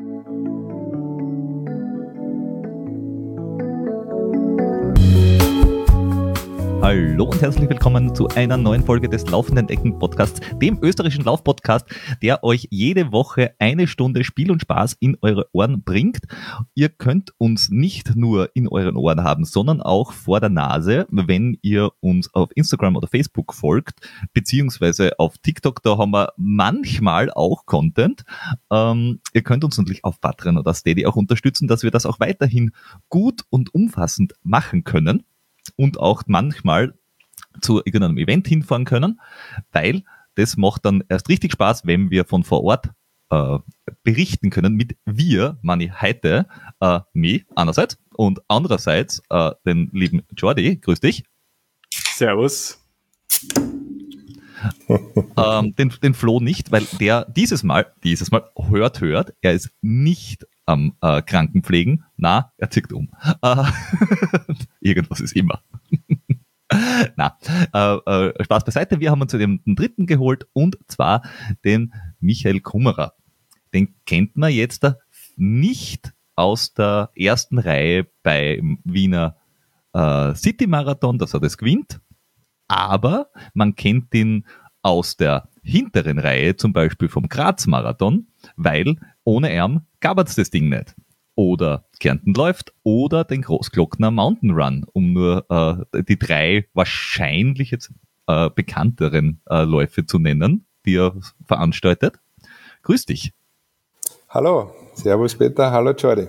thank you Hallo und herzlich willkommen zu einer neuen Folge des Laufenden Ecken Podcasts, dem österreichischen Laufpodcast, der euch jede Woche eine Stunde Spiel und Spaß in eure Ohren bringt. Ihr könnt uns nicht nur in euren Ohren haben, sondern auch vor der Nase, wenn ihr uns auf Instagram oder Facebook folgt, beziehungsweise auf TikTok, da haben wir manchmal auch Content. Ähm, ihr könnt uns natürlich auf Patreon oder Steady auch unterstützen, dass wir das auch weiterhin gut und umfassend machen können und auch manchmal zu irgendeinem Event hinfahren können, weil das macht dann erst richtig Spaß, wenn wir von vor Ort äh, berichten können mit wir, meine heute, äh, mich einerseits und andererseits äh, den lieben Jordi, grüß dich. Servus. ähm, den, den Flo nicht, weil der dieses Mal, dieses Mal hört, hört, er ist nicht am äh, Krankenpflegen. Na, er zickt um. Äh, irgendwas ist immer. Na, äh, äh, Spaß beiseite. Wir haben uns den, den dritten geholt und zwar den Michael Kummerer. Den kennt man jetzt nicht aus der ersten Reihe beim Wiener äh, City Marathon, dass er das gewinnt, aber man kennt ihn aus der hinteren Reihe, zum Beispiel vom Graz Marathon, weil ohne Erm gab es das Ding nicht. Oder Kärnten läuft oder den Großglockner Mountain Run, um nur äh, die drei wahrscheinlich jetzt äh, bekannteren äh, Läufe zu nennen, die er veranstaltet. Grüß dich. Hallo, Servus Peter, hallo Jordi.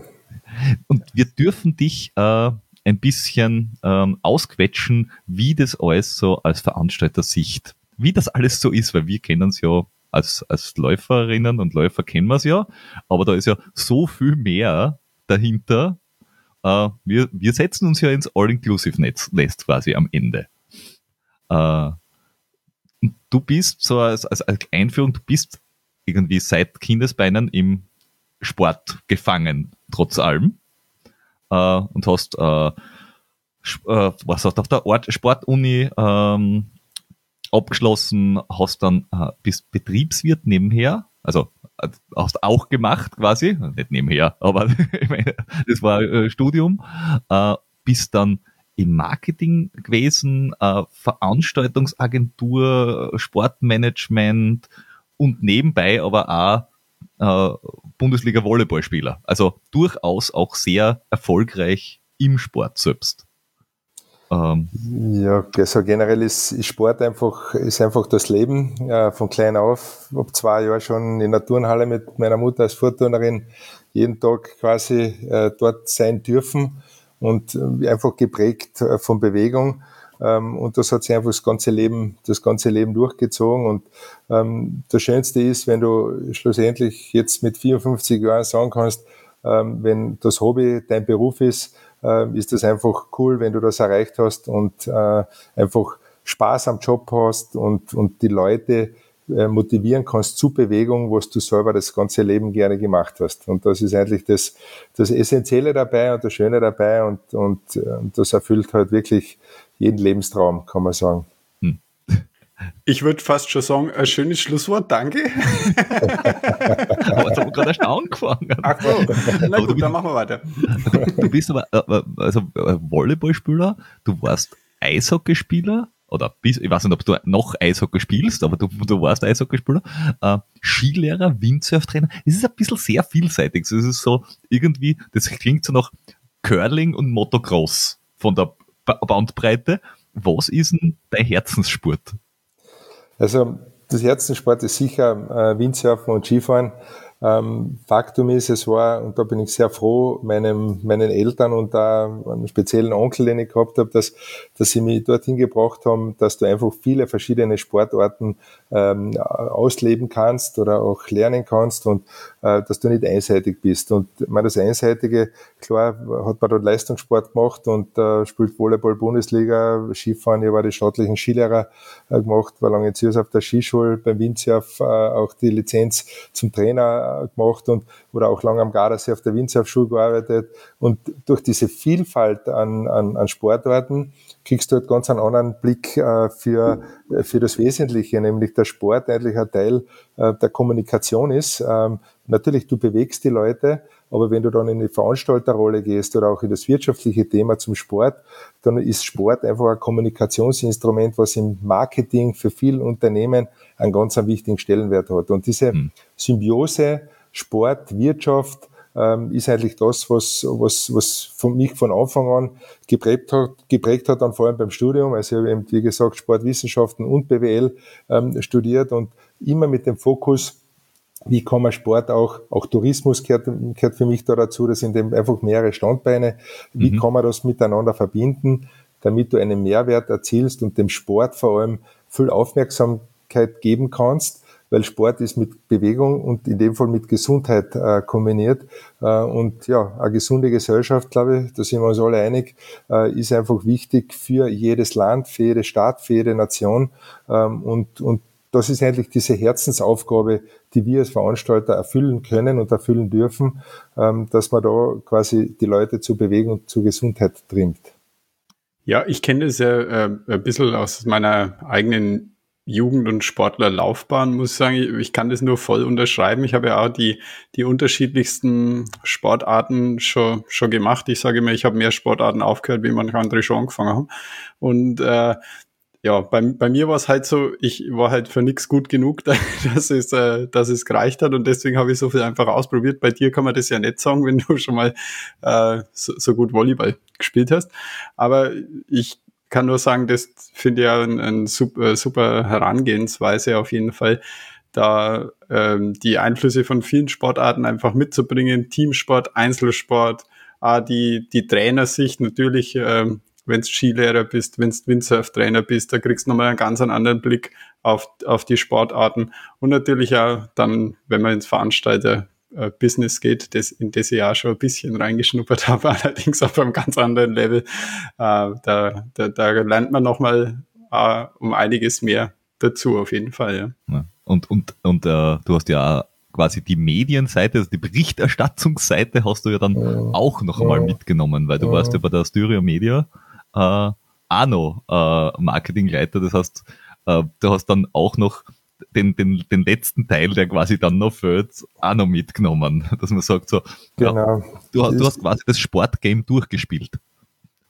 Und wir dürfen dich äh, ein bisschen ähm, ausquetschen, wie das alles so als Veranstalter-Sicht, wie das alles so ist, weil wir kennen es ja als, als Läuferinnen und Läufer kennen wir es ja, aber da ist ja so viel mehr dahinter. Äh, wir, wir setzen uns ja ins All-Inclusive-Nest quasi am Ende. Äh, du bist so als, als, als Einführung, du bist irgendwie seit Kindesbeinen im Sport gefangen, trotz allem. Äh, und hast, äh, äh, was hast auf der Ort Sportuni ähm, abgeschlossen, hast dann, äh, bist Betriebswirt nebenher, also äh, hast auch gemacht quasi, nicht nebenher, aber das war äh, Studium, äh, bist dann im Marketing gewesen, äh, Veranstaltungsagentur, Sportmanagement und nebenbei aber auch äh, Bundesliga-Volleyballspieler. Also durchaus auch sehr erfolgreich im Sport selbst. Ähm, ja, also generell ist, ist, Sport einfach, ist einfach das Leben. Äh, von klein auf, ab zwei Jahren schon in der Turnhalle mit meiner Mutter als Vorturnerin jeden Tag quasi äh, dort sein dürfen und äh, einfach geprägt äh, von Bewegung. Ähm, und das hat sich einfach das ganze Leben, das ganze Leben durchgezogen. Und ähm, das Schönste ist, wenn du schlussendlich jetzt mit 54 Jahren sagen kannst, ähm, wenn das Hobby dein Beruf ist, ist das einfach cool, wenn du das erreicht hast und äh, einfach Spaß am Job hast und, und die Leute äh, motivieren kannst zu Bewegung, was du selber das ganze Leben gerne gemacht hast. Und das ist eigentlich das, das Essentielle dabei und das Schöne dabei und, und, und das erfüllt halt wirklich jeden Lebenstraum, kann man sagen. Ich würde fast schon sagen, ein schönes Schlusswort, danke. aber jetzt haben wir gerade erst angefangen. Ach so, na gut, bist, dann machen wir weiter. Du bist aber äh, äh, also äh, Volleyballspieler, du warst Eishockeyspieler oder bist, ich weiß nicht, ob du noch Eishockey spielst, aber du, du warst Eishockeyspieler, äh, Skilehrer, Windsurftrainer. Es ist ein bisschen sehr vielseitig. Es ist so irgendwie, das klingt so nach Curling und Motocross von der Bandbreite. Was ist denn dein Herzenssport? Also das Herzensport ist sicher äh, Windsurfen und Skifahren. Ähm, Faktum ist, es war, und da bin ich sehr froh, meinem, meinen Eltern und da einem speziellen Onkel, den ich gehabt habe, dass, dass sie mich dorthin gebracht haben, dass du einfach viele verschiedene Sportarten ähm, ausleben kannst oder auch lernen kannst und äh, dass du nicht einseitig bist. Und meine, das Einseitige, klar, hat man dort Leistungssport gemacht und äh, spielt Volleyball Bundesliga, Skifahren, ich war die staatlichen Skilehrer äh, gemacht, war lange Ziers auf der Skischule, beim Windsurf äh, auch die Lizenz zum Trainer gemacht und oder auch lange am Gardasee auf der Windsurfschule gearbeitet. Und durch diese Vielfalt an, an, an Sportarten kriegst du halt ganz einen anderen Blick äh, für, für das Wesentliche, nämlich der Sport eigentlich ein Teil äh, der Kommunikation ist. Ähm, natürlich, du bewegst die Leute, aber wenn du dann in die Veranstalterrolle gehst oder auch in das wirtschaftliche Thema zum Sport, dann ist Sport einfach ein Kommunikationsinstrument, was im Marketing für viele Unternehmen einen ganz einen wichtigen Stellenwert hat. Und diese hm. Symbiose Sport, Wirtschaft, ähm, ist eigentlich das, was, was, was von mich von Anfang an geprägt hat, geprägt hat, dann vor allem beim Studium. Also ich habe eben, wie gesagt, Sportwissenschaften und BWL ähm, studiert und immer mit dem Fokus, wie kann man Sport auch, auch Tourismus gehört, gehört für mich da dazu, das sind eben einfach mehrere Standbeine. Wie mhm. kann man das miteinander verbinden, damit du einen Mehrwert erzielst und dem Sport vor allem viel Aufmerksamkeit geben kannst, weil Sport ist mit Bewegung und in dem Fall mit Gesundheit äh, kombiniert. Äh, und ja, eine gesunde Gesellschaft, glaube ich, da sind wir uns alle einig, äh, ist einfach wichtig für jedes Land, für jede Stadt, für jede Nation. Ähm, und, und das ist eigentlich diese Herzensaufgabe, die wir als Veranstalter erfüllen können und erfüllen dürfen, ähm, dass man da quasi die Leute zu Bewegung und zu Gesundheit trimmt. Ja, ich kenne das ja äh, ein bisschen aus meiner eigenen Jugend- und Sportlerlaufbahn, muss ich sagen. Ich kann das nur voll unterschreiben. Ich habe ja auch die, die unterschiedlichsten Sportarten schon, schon gemacht. Ich sage immer, ich habe mehr Sportarten aufgehört, wie manche andere schon angefangen haben. Und äh, ja, bei, bei mir war es halt so, ich war halt für nichts gut genug, dass es, äh, dass es gereicht hat und deswegen habe ich so viel einfach ausprobiert. Bei dir kann man das ja nicht sagen, wenn du schon mal äh, so, so gut Volleyball gespielt hast. Aber ich kann nur sagen, das finde ich ja ein, ein super, super Herangehensweise auf jeden Fall, da ähm, die Einflüsse von vielen Sportarten einfach mitzubringen, Teamsport, Einzelsport, äh, die, die Trainersicht natürlich ähm, wenn du Skilehrer bist, wenn du Windsurf-Trainer bist, da kriegst du nochmal einen ganz anderen Blick auf, auf die Sportarten. Und natürlich auch dann, wenn man ins Veranstalter-Business geht, das, in das ich auch schon ein bisschen reingeschnuppert habe, allerdings auf einem ganz anderen Level. Äh, da, da, da lernt man nochmal äh, um einiges mehr dazu, auf jeden Fall. Ja. ja. Und, und, und äh, du hast ja quasi die Medienseite, also die Berichterstattungsseite hast du ja dann ja. auch noch einmal mitgenommen, weil du ja. warst ja bei der Styria Media äh, Arno äh, Marketingleiter. Das heißt, äh, du hast dann auch noch den, den, den letzten Teil, der quasi dann noch fehlt, auch noch mitgenommen. Dass man sagt so, genau. Ja, du, du hast quasi das Sportgame durchgespielt.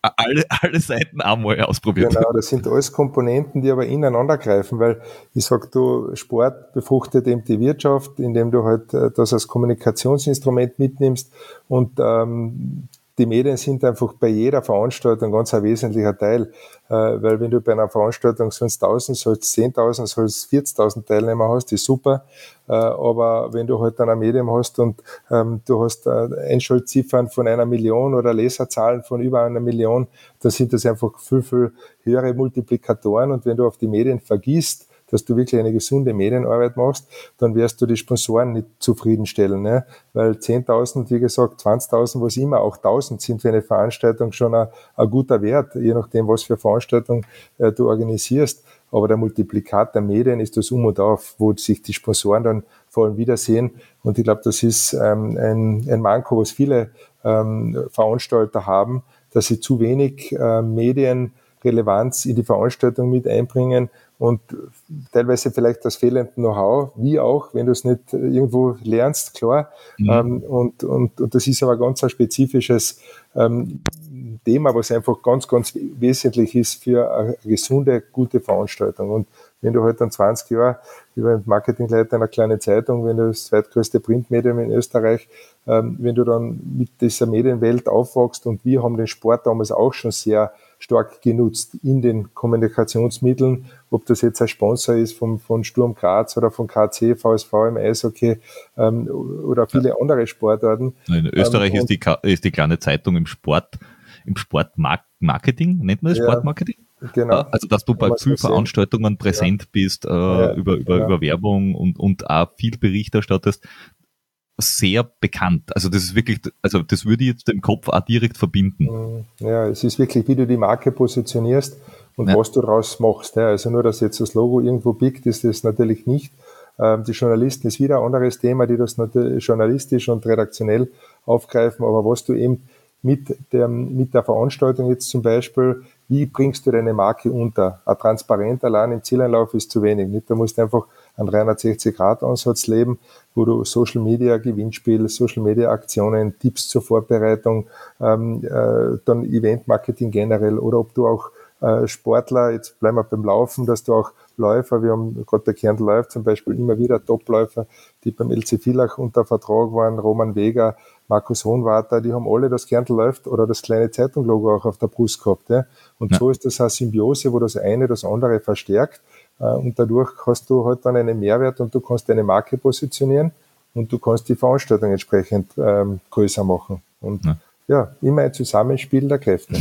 Alle, alle Seiten einmal ausprobiert. Genau, das sind alles Komponenten, die aber ineinander greifen, weil ich sag, du, Sport befruchtet eben die Wirtschaft, indem du halt äh, das als Kommunikationsinstrument mitnimmst und ähm, die Medien sind einfach bei jeder Veranstaltung ganz ein wesentlicher Teil, äh, weil wenn du bei einer Veranstaltung sonst 1000, sollst 10.000, sollst 40.000 Teilnehmer hast, ist super, äh, aber wenn du halt dann ein Medium hast und ähm, du hast äh, Einschaltziffern von einer Million oder Leserzahlen von über einer Million, dann sind das einfach viel, viel höhere Multiplikatoren. Und wenn du auf die Medien vergisst, dass du wirklich eine gesunde Medienarbeit machst, dann wirst du die Sponsoren nicht zufriedenstellen. Ne? Weil 10.000, wie gesagt, 20.000, was immer, auch 1.000 sind für eine Veranstaltung schon ein, guter Wert, je nachdem, was für Veranstaltung äh, du organisierst. Aber der Multiplikat der Medien ist das Um und Auf, wo sich die Sponsoren dann vor allem wiedersehen. Und ich glaube, das ist ähm, ein, ein Manko, was viele ähm, Veranstalter haben, dass sie zu wenig äh, Medienrelevanz in die Veranstaltung mit einbringen und teilweise vielleicht das fehlende Know-how, wie auch, wenn du es nicht irgendwo lernst, klar. Mhm. Ähm, und, und, und das ist aber ganz ein spezifisches ähm, Thema, was einfach ganz, ganz wesentlich ist für eine gesunde, gute Veranstaltung. Und wenn du halt dann 20 Jahre über Marketingleiter einer kleinen Zeitung, wenn du das zweitgrößte Printmedium in Österreich, ähm, wenn du dann mit dieser Medienwelt aufwachst und wir haben den Sport damals auch schon sehr stark genutzt in den Kommunikationsmitteln, ob das jetzt ein Sponsor ist vom, von Sturm Graz oder von KC, VSV im Eishockey ähm, oder viele ja. andere Sportarten. In Österreich ähm, ist, die, ist die kleine Zeitung im Sport, im Sportmarketing, nennt man das ja, Sportmarketing? Genau. Ah, also, dass du bei vielen Veranstaltungen präsent ja. bist, äh, ja, über, über, über Werbung und, und auch viel Bericht erstattest sehr bekannt. Also das ist wirklich, also das würde ich jetzt im Kopf auch direkt verbinden. Mm, ja, es ist wirklich, wie du die Marke positionierst und ja. was du daraus machst. Ja. Also nur, dass jetzt das Logo irgendwo biegt, ist das natürlich nicht. Ähm, die Journalisten ist wieder ein anderes Thema, die das natürlich journalistisch und redaktionell aufgreifen, aber was du eben mit der, mit der Veranstaltung jetzt zum Beispiel wie bringst du deine Marke unter? Ein transparent allein im Zieleinlauf ist zu wenig. Nicht? Da musst du einfach einen 360-Grad-Ansatz leben, wo du Social Media Gewinnspiel, Social Media Aktionen, Tipps zur Vorbereitung, ähm, äh, dann Event Marketing generell oder ob du auch Sportler, jetzt bleiben wir beim Laufen, dass du auch Läufer, wir haben gerade der Kern läuft zum Beispiel immer wieder Topläufer, die beim LC Villach unter Vertrag waren, Roman Vega, Markus Hohenwarter, die haben alle das Kärntl läuft oder das kleine Zeitunglogo auch auf der Brust gehabt. Ja? Und ja. so ist das eine Symbiose, wo das eine das andere verstärkt. Äh, und dadurch hast du halt dann einen Mehrwert und du kannst deine Marke positionieren und du kannst die Veranstaltung entsprechend ähm, größer machen. Und ja. ja, immer ein Zusammenspiel der Kräfte.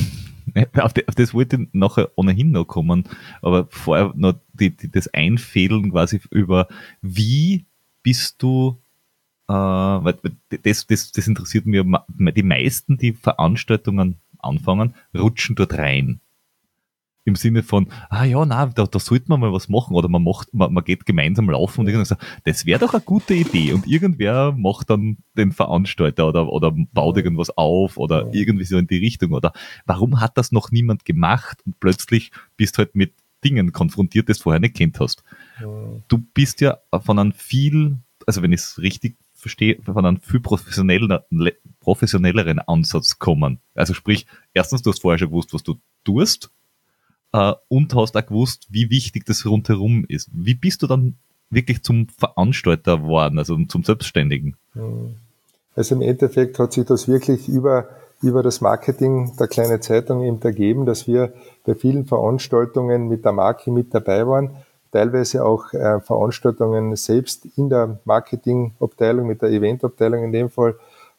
Auf, die, auf, das wollte ich nachher ohnehin noch kommen, aber vorher noch die, die, das Einfädeln quasi über, wie bist du, äh, weil das, das, das interessiert mir, die meisten, die Veranstaltungen anfangen, rutschen dort rein im Sinne von, ah ja, na, da, da sollte man mal was machen oder man macht, man, man geht gemeinsam laufen und irgendwann sagt, das wäre doch eine gute Idee. Und irgendwer macht dann den Veranstalter oder, oder baut irgendwas auf oder irgendwie so in die Richtung oder? Warum hat das noch niemand gemacht und plötzlich bist halt mit Dingen konfrontiert, das du vorher nicht kennt hast. Du bist ja von einem viel, also wenn ich es richtig verstehe, von einem viel professionelleren, professionelleren Ansatz kommen. Also sprich, erstens, du hast vorher schon gewusst, was du tust, äh, und hast auch gewusst, wie wichtig das rundherum ist. Wie bist du dann wirklich zum Veranstalter geworden, also zum Selbstständigen? Hm. Also im Endeffekt hat sich das wirklich über, über das Marketing der kleinen Zeitung eben ergeben, dass wir bei vielen Veranstaltungen mit der Marke mit dabei waren, teilweise auch äh, Veranstaltungen selbst in der Marketingabteilung, mit der Eventabteilung in dem Fall,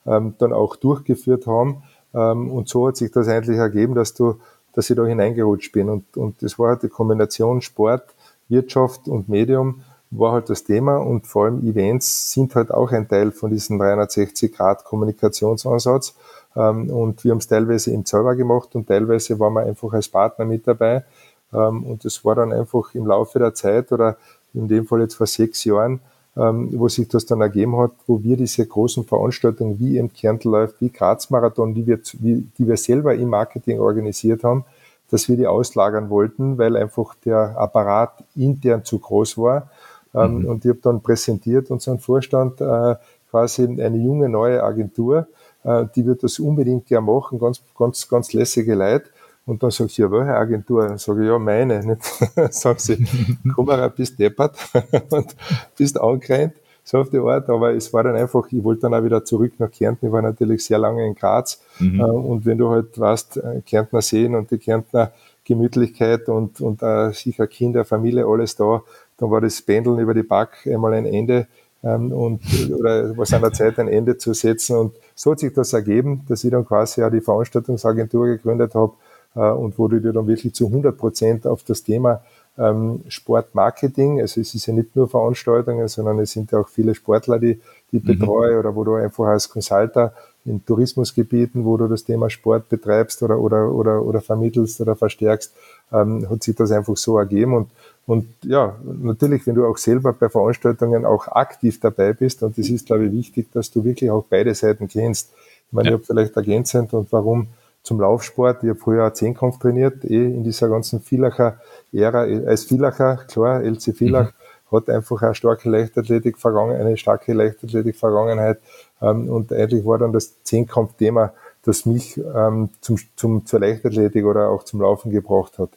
ähm, dann auch durchgeführt haben. Ähm, und so hat sich das eigentlich ergeben, dass du dass ich da hineingerutscht bin. Und, und das war halt die Kombination Sport, Wirtschaft und Medium war halt das Thema und vor allem Events sind halt auch ein Teil von diesem 360-Grad-Kommunikationsansatz. Ähm, und wir haben es teilweise im selber gemacht und teilweise waren wir einfach als Partner mit dabei. Ähm, und das war dann einfach im Laufe der Zeit oder in dem Fall jetzt vor sechs Jahren wo sich das dann ergeben hat, wo wir diese großen Veranstaltungen wie im Kärnten läuft, wie Graz Marathon, die wir, die wir selber im Marketing organisiert haben, dass wir die auslagern wollten, weil einfach der Apparat intern zu groß war. Ähm, mhm. Und ich habe dann präsentiert unseren Vorstand äh, quasi eine junge neue Agentur, äh, die wird das unbedingt gerne machen, ganz, ganz, ganz lässige Leute. Und dann sagt sie, ja, welche Agentur? Dann sage ich, ja, meine. Nicht? Sagen sie, komm mal, bist deppert und bist angerannt, so auf die Art. Aber es war dann einfach, ich wollte dann auch wieder zurück nach Kärnten. Ich war natürlich sehr lange in Graz. Mhm. Äh, und wenn du halt weißt, äh, Kärntner Seen und die Kärntner Gemütlichkeit und, und uh, sicher Kinder, Familie, alles da, dann war das Pendeln über die Back einmal ein Ende. Ähm, und, oder was an der Zeit ein Ende zu setzen. Und so hat sich das ergeben, dass ich dann quasi auch die Veranstaltungsagentur gegründet habe, äh, und wo du dir dann wirklich zu 100 Prozent auf das Thema ähm, Sportmarketing, also es ist ja nicht nur Veranstaltungen, sondern es sind ja auch viele Sportler, die, die mhm. betreue oder wo du einfach als Consulter in Tourismusgebieten, wo du das Thema Sport betreibst oder, oder, oder, oder vermittelst oder verstärkst, ähm, hat sich das einfach so ergeben und und ja, natürlich, wenn du auch selber bei Veranstaltungen auch aktiv dabei bist, und das ist, glaube ich, wichtig, dass du wirklich auch beide Seiten kennst. Ich meine, ja. ich habe vielleicht ergänzend und warum zum Laufsport. Ich habe früher Zehnkampf trainiert, eh in dieser ganzen Villacher Ära, als Villacher, klar, LC Villach mhm. hat einfach eine starke Leichtathletik vergangen, eine starke Leichtathletik Vergangenheit. Und eigentlich war dann das Zehnkampf-Thema, das mich ähm, zum, zum, zur Leichtathletik oder auch zum Laufen gebracht hat.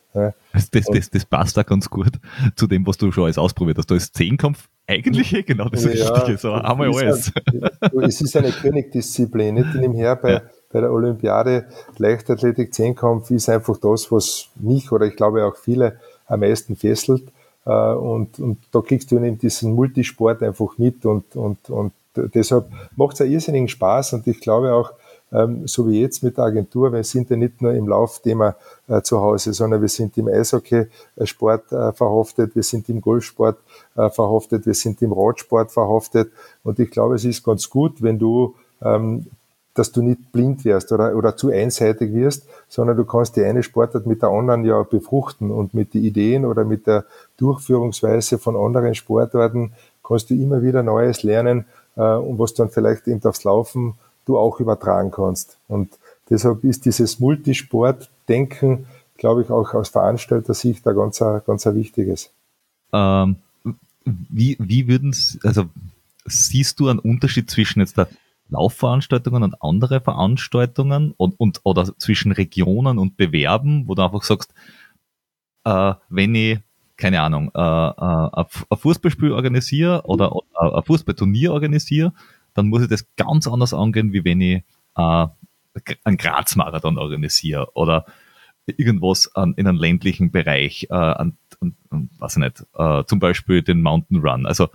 Das, das, das, das passt da ganz gut zu dem, was du schon alles ausprobiert hast. Da ist Zehnkampf eigentlich eh genau das ja, Richtige. So, einmal alles. Ein, es ist eine Königdisziplin, nicht nebenher bei, ja bei der Olympiade. Leichtathletik, Zehnkampf ist einfach das, was mich oder ich glaube auch viele am meisten fesselt. Äh, und, und da kriegst du in diesen Multisport einfach mit und, und, und deshalb macht es einen irrsinnigen Spaß. Und ich glaube auch, ähm, so wie jetzt mit der Agentur, wir sind ja nicht nur im Laufthema äh, zu Hause, sondern wir sind im Eishockey-Sport äh, verhaftet, wir sind im Golfsport verhaftet, wir sind im Radsport verhaftet. Und ich glaube, es ist ganz gut, wenn du ähm, dass du nicht blind wirst oder, oder zu einseitig wirst, sondern du kannst die eine Sportart mit der anderen ja befruchten und mit den Ideen oder mit der Durchführungsweise von anderen Sportarten kannst du immer wieder Neues lernen äh, und was dann vielleicht eben aufs Laufen du auch übertragen kannst. Und deshalb ist dieses Multisport-Denken, glaube ich, auch aus Veranstalter-Sicht ein ganz, ganz ein wichtiges. Ähm, wie, wie würden also siehst du einen Unterschied zwischen jetzt der Laufveranstaltungen und andere Veranstaltungen und, und oder zwischen Regionen und Bewerben, wo du einfach sagst, äh, wenn ich, keine Ahnung, äh, äh, ein Fußballspiel organisiere oder, oder ein Fußballturnier organisiere, dann muss ich das ganz anders angehen, wie wenn ich äh, einen Graz-Marathon organisiere oder irgendwas an, in einem ländlichen Bereich, äh, an, an, an weiß ich nicht, äh, zum Beispiel den Mountain Run. Also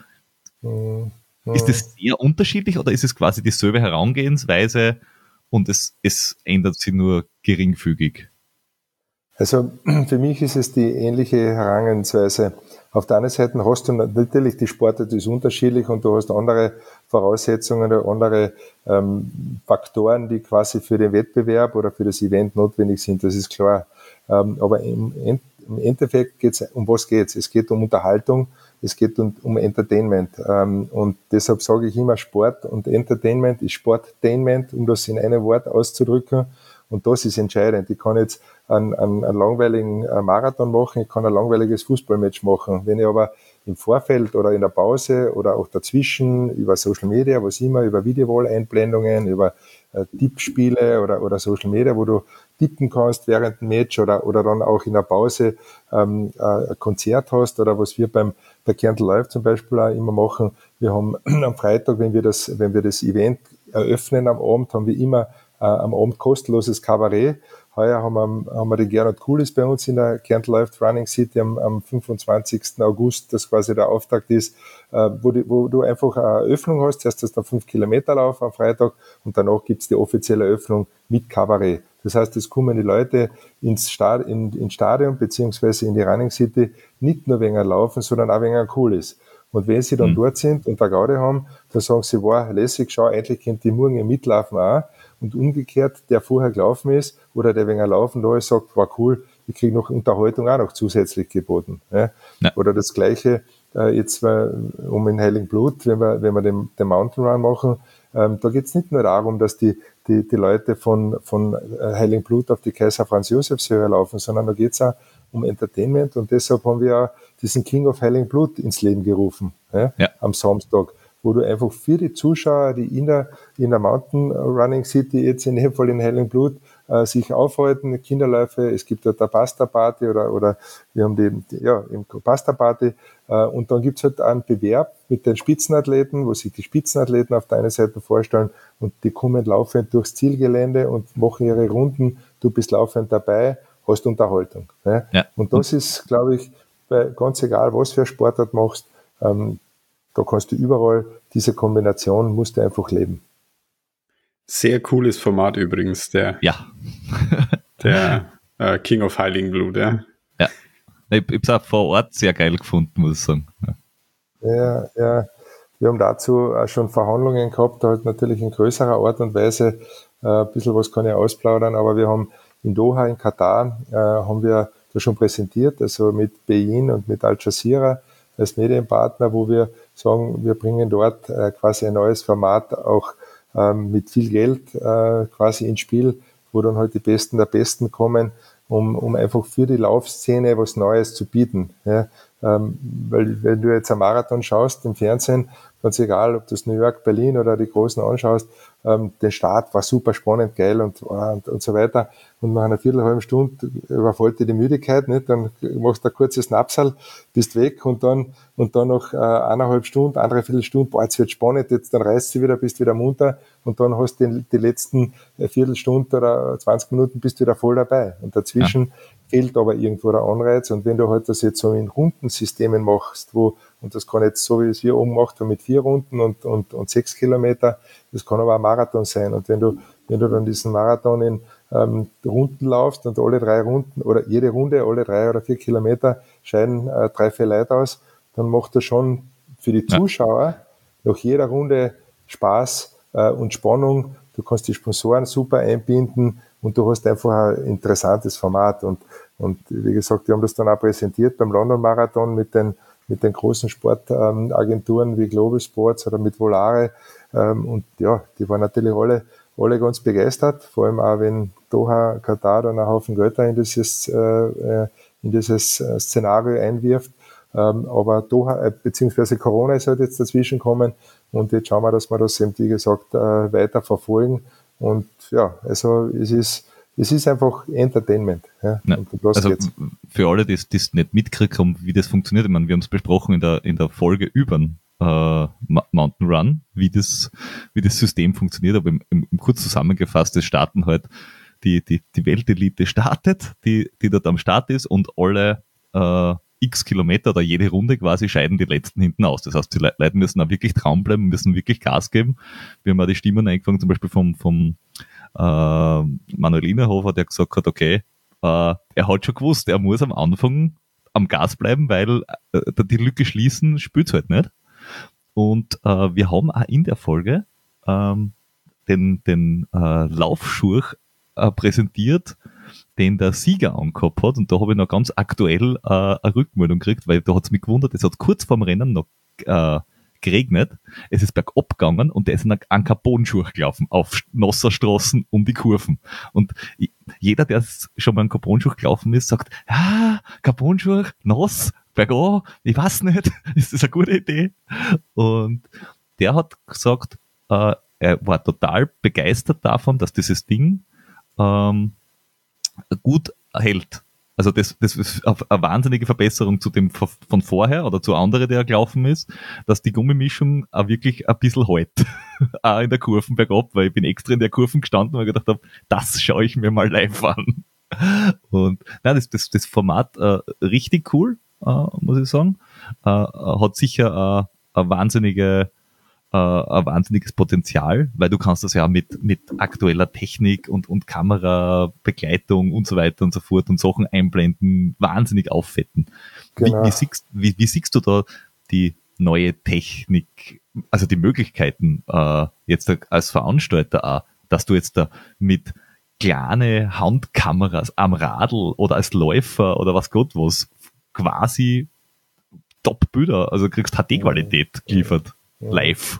mhm. Ist das sehr unterschiedlich oder ist es quasi dieselbe Herangehensweise und es, es ändert sich nur geringfügig? Also für mich ist es die ähnliche Herangehensweise. Auf der anderen Seite hast du natürlich, die Sportart ist unterschiedlich und du hast andere Voraussetzungen oder andere ähm, Faktoren, die quasi für den Wettbewerb oder für das Event notwendig sind, das ist klar. Ähm, aber im, im Endeffekt geht es, um was geht es? Es geht um Unterhaltung, es geht um, um Entertainment. Ähm, und deshalb sage ich immer, Sport und Entertainment ist Sporttainment, um das in einem Wort auszudrücken. Und das ist entscheidend. Ich kann jetzt einen, einen, einen langweiligen äh, Marathon machen, ich kann ein langweiliges Fußballmatch machen. Wenn ich aber im Vorfeld oder in der Pause oder auch dazwischen über Social Media, was immer, über Videowall-Einblendungen, über äh, Tippspiele oder, oder Social Media, wo du tippen kannst während dem Match oder, oder dann auch in der Pause ähm, äh, ein Konzert hast oder was wir beim der Kerntel Live zum Beispiel auch immer machen. Wir haben am Freitag, wenn wir das, wenn wir das Event eröffnen am Abend, haben wir immer äh, am Abend kostenloses Kabarett. Heuer haben wir, haben wir den Gernot Kulis bei uns in der Kärnten Life Running City am, am 25. August, das quasi der Auftakt ist, äh, wo, die, wo du einfach eine Eröffnung hast. Hast du einen 5 Kilometer Lauf am Freitag und danach gibt's die offizielle Eröffnung mit Kabarett. Das heißt, es kommen die Leute ins, Stad in, ins Stadion beziehungsweise in die Running City nicht nur wegen Laufen, sondern auch wegen Cooles. Und wenn sie dann mhm. dort sind und da Gaude haben, dann sagen sie, wow, lässig, schau, endlich könnt die morgen mitlaufen auch. Und umgekehrt, der vorher gelaufen ist oder der wegen Laufen da ist, sagt, war cool, ich kriege noch Unterhaltung auch noch zusätzlich geboten. Ja? Ja. Oder das Gleiche äh, jetzt äh, um in Heiligenblut, wenn wir, wenn wir den, den Mountain Run machen, ähm, da geht es nicht nur darum, dass die, die, die Leute von, von äh, Heiligenblut auf die Kaiser Franz Josefs Höhe laufen, sondern da geht es auch um Entertainment und deshalb haben wir auch diesen King of Heiligenblut ins Leben gerufen ja, ja. am Samstag wo du einfach für die Zuschauer, die in der, in der Mountain Running City, jetzt in dem Fall in Hellingblut, äh, sich aufhalten, Kinderläufe, es gibt dort eine Pasta-Party oder, oder wir haben die, ja, im Pasta-Party äh, und dann gibt's halt einen Bewerb mit den Spitzenathleten, wo sich die Spitzenathleten auf deiner Seite vorstellen und die kommen laufend durchs Zielgelände und machen ihre Runden, du bist laufend dabei, hast Unterhaltung. Ne? Ja. Und das ist, glaube ich, bei, ganz egal, was für Sportart machst, ähm, da kannst du überall diese Kombination musst du einfach leben. Sehr cooles Format übrigens, der, ja. der äh, King of Heiligenblut, ja. Ja. Ich habe es auch vor Ort sehr geil gefunden, muss ich sagen. Ja, ja. Wir haben dazu auch schon Verhandlungen gehabt, halt natürlich in größerer Art und Weise. Äh, ein bisschen was kann ich ausplaudern, aber wir haben in Doha, in Katar, äh, haben wir das schon präsentiert, also mit Bein und mit Al Jazeera als Medienpartner, wo wir sagen, wir bringen dort äh, quasi ein neues Format auch ähm, mit viel Geld quasi ins Spiel, wo dann halt die Besten der Besten kommen, um, um einfach für die Laufszene was Neues zu bieten. Ja? Ähm, weil wenn du jetzt einen Marathon schaust im Fernsehen, ganz egal, ob du das New York, Berlin oder die Großen anschaust, ähm, der Start war super spannend, geil und, und, und so weiter. Und nach einer Viertelhalben Stunde überfällt dir die Müdigkeit, nicht? dann machst du ein kurzes Napsal, bist weg und dann, und dann noch äh, eineinhalb Stunden, andere Viertelstunde, boah, jetzt wird spannend, jetzt dann reißt sie wieder, bist wieder munter und dann hast du die, die letzten äh, Viertelstunde oder 20 Minuten bist du wieder voll dabei. Und dazwischen ja. fehlt aber irgendwo der Anreiz. Und wenn du halt das jetzt so in Rundensystemen machst, wo, und das kann jetzt so, wie es wir oben gemacht mit vier Runden und, und, und sechs Kilometer, das kann aber ein Marathon sein. Und wenn du, wenn du dann diesen Marathon in ähm, Runden laufst und alle drei Runden oder jede Runde, alle drei oder vier Kilometer scheiden äh, drei, vier Leute aus, dann macht das schon für die Zuschauer nach jeder Runde Spaß äh, und Spannung. Du kannst die Sponsoren super einbinden und du hast einfach ein interessantes Format. Und, und wie gesagt, wir haben das dann auch präsentiert beim London Marathon mit den mit den großen Sportagenturen wie Global Sports oder mit Volare. Ähm, und ja, die waren natürlich alle, alle ganz begeistert, vor allem auch wenn Doha, Katar dann einen Haufen Götter in dieses, äh, äh in dieses äh, Szenario einwirft. Ähm, aber Doha, beziehungsweise Corona ist halt jetzt dazwischen gekommen und jetzt schauen wir, dass wir das eben, wie gesagt, weiter verfolgen. Und ja, also es ist, es ist einfach Entertainment. Ja, ja, also geht's. für alle, die es nicht mitgekriegt haben, wie das funktioniert, ich meine, wir haben es besprochen in der, in der Folge über äh, Mountain Run, wie das, wie das System funktioniert, aber im, im, im kurz zusammengefasst, es starten halt die, die, die Weltelite startet, die, die dort am Start ist und alle äh, x Kilometer oder jede Runde quasi scheiden die letzten hinten aus. Das heißt, die Leute müssen auch wirklich traum bleiben, müssen wirklich Gas geben. Wir haben auch die Stimmen eingefangen, zum Beispiel vom, vom äh, Manuel Innerhofer, der gesagt hat, okay, äh, er hat schon gewusst, er muss am Anfang am Gas bleiben, weil äh, die Lücke schließen spürt halt nicht. Und äh, wir haben auch in der Folge ähm, den, den äh, Laufschurch äh, präsentiert, den der Sieger angehabt hat. Und da habe ich noch ganz aktuell äh, eine Rückmeldung gekriegt, weil da hat es mich gewundert, es hat kurz vorm Rennen noch äh, geregnet, es ist bergab gegangen und der ist in einen Carbonschuh gelaufen, auf nasser Straßen um die Kurven. Und jeder, der schon mal einen Carbonschuh gelaufen ist, sagt, ja, Carbonschuh, nass, bergab, ich weiß nicht, ist das eine gute Idee? Und der hat gesagt, äh, er war total begeistert davon, dass dieses Ding ähm, gut hält. Also das, das ist eine wahnsinnige Verbesserung zu dem von vorher oder zu anderen, der gelaufen ist, dass die Gummimischung auch wirklich ein bisschen hält. auch in der Kurven bergab, weil ich bin extra in der Kurven gestanden und gedacht habe, das schaue ich mir mal live an. Und nein, das, das, das Format äh, richtig cool, äh, muss ich sagen. Äh, hat sicher eine wahnsinnige äh, ein wahnsinniges Potenzial, weil du kannst das ja mit, mit aktueller Technik und, und Kamerabegleitung und so weiter und so fort und Sachen einblenden, wahnsinnig auffetten. Genau. Wie, wie, siehst, wie, wie siehst du da die neue Technik, also die Möglichkeiten äh, jetzt als Veranstalter auch, dass du jetzt da mit kleine Handkameras am Radl oder als Läufer oder was Gott was quasi Top-Bilder, also kriegst HD-Qualität geliefert live.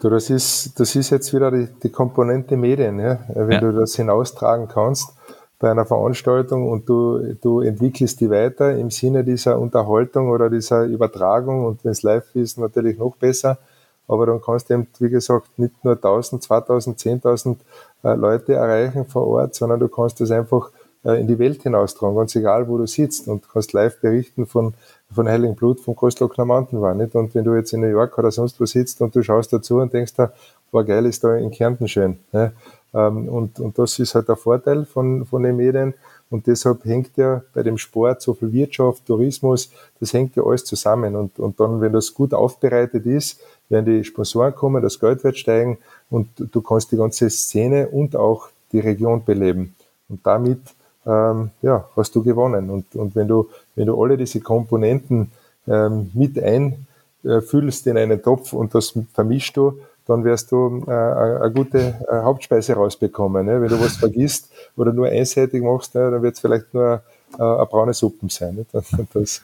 Du, das ist, das ist jetzt wieder die, die Komponente Medien, ja? wenn ja. du das hinaustragen kannst bei einer Veranstaltung und du, du entwickelst die weiter im Sinne dieser Unterhaltung oder dieser Übertragung und wenn es live ist, natürlich noch besser. Aber dann kannst du eben, wie gesagt, nicht nur 1000, 2000, 10.000 äh, Leute erreichen vor Ort, sondern du kannst das einfach äh, in die Welt hinaustragen, ganz egal, wo du sitzt und kannst live berichten von von Heiligen Blut vom Großglockner Mountain war. Nicht? Und wenn du jetzt in New York oder sonst wo sitzt und du schaust dazu und denkst da, boah, geil ist da in Kärnten schön. Ne? Und, und das ist halt der Vorteil von, von den Medien. Und deshalb hängt ja bei dem Sport so viel Wirtschaft, Tourismus, das hängt ja alles zusammen. Und, und dann, wenn das gut aufbereitet ist, werden die Sponsoren kommen, das Geld wird steigen und du kannst die ganze Szene und auch die Region beleben. Und damit ähm, ja, hast du gewonnen. Und, und wenn du, wenn du alle diese Komponenten ähm, mit einfüllst in einen Topf und das vermischst du, dann wirst du äh, eine gute äh, Hauptspeise rausbekommen. Ne? Wenn du was vergisst oder nur einseitig machst, ne, dann wird es vielleicht nur äh, eine braune Suppe sein. Ne? Das, das,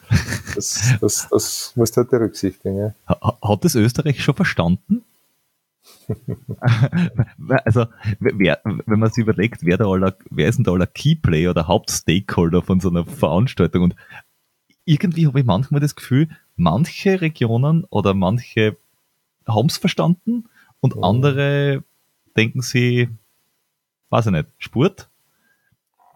das, das, das musst du halt berücksichtigen. Ja? Hat das Österreich schon verstanden? also, wer, wenn man sich überlegt, wer, da aller, wer ist denn da aller Keyplayer oder Hauptstakeholder von so einer Veranstaltung? Und irgendwie habe ich manchmal das Gefühl, manche Regionen oder manche haben es verstanden und oh. andere denken sie, weiß ich nicht, Sport?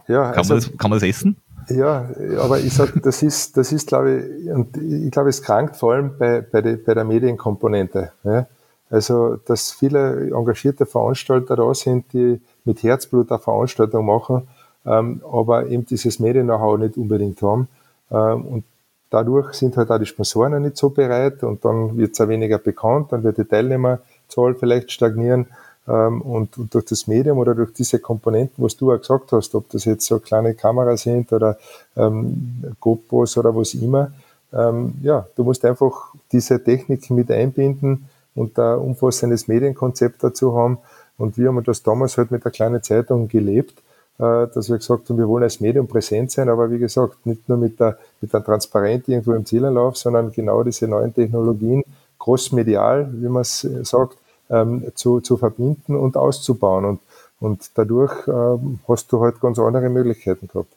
Ja, kann, also, man das, kann man das essen? Ja, aber ich sag, das ist, das ist, glaube ich, und ich glaube, es krankt vor allem bei, bei, die, bei der Medienkomponente. Ja? Also, dass viele engagierte Veranstalter da sind, die mit Herzblut eine Veranstaltung machen, ähm, aber eben dieses Medien-Know-how nicht unbedingt haben. Ähm, und dadurch sind halt auch die Sponsoren nicht so bereit und dann wird es auch weniger bekannt, dann wird die Teilnehmerzahl vielleicht stagnieren. Ähm, und, und, durch das Medium oder durch diese Komponenten, was du auch gesagt hast, ob das jetzt so kleine Kameras sind oder ähm, GoPros oder was immer, ähm, ja, du musst einfach diese Technik mit einbinden, und ein umfassendes Medienkonzept dazu haben. Und wir haben das damals halt mit der kleinen Zeitung gelebt. äh, dass wir gesagt haben, wir wollen als Medium präsent sein, aber wie gesagt, nicht nur mit der, mit einem Transparent irgendwo im Zielanlauf, sondern genau diese neuen Technologien crossmedial, wie man es sagt, ähm, zu, zu verbinden und auszubauen. Und, und dadurch ähm, hast du halt ganz andere Möglichkeiten gehabt.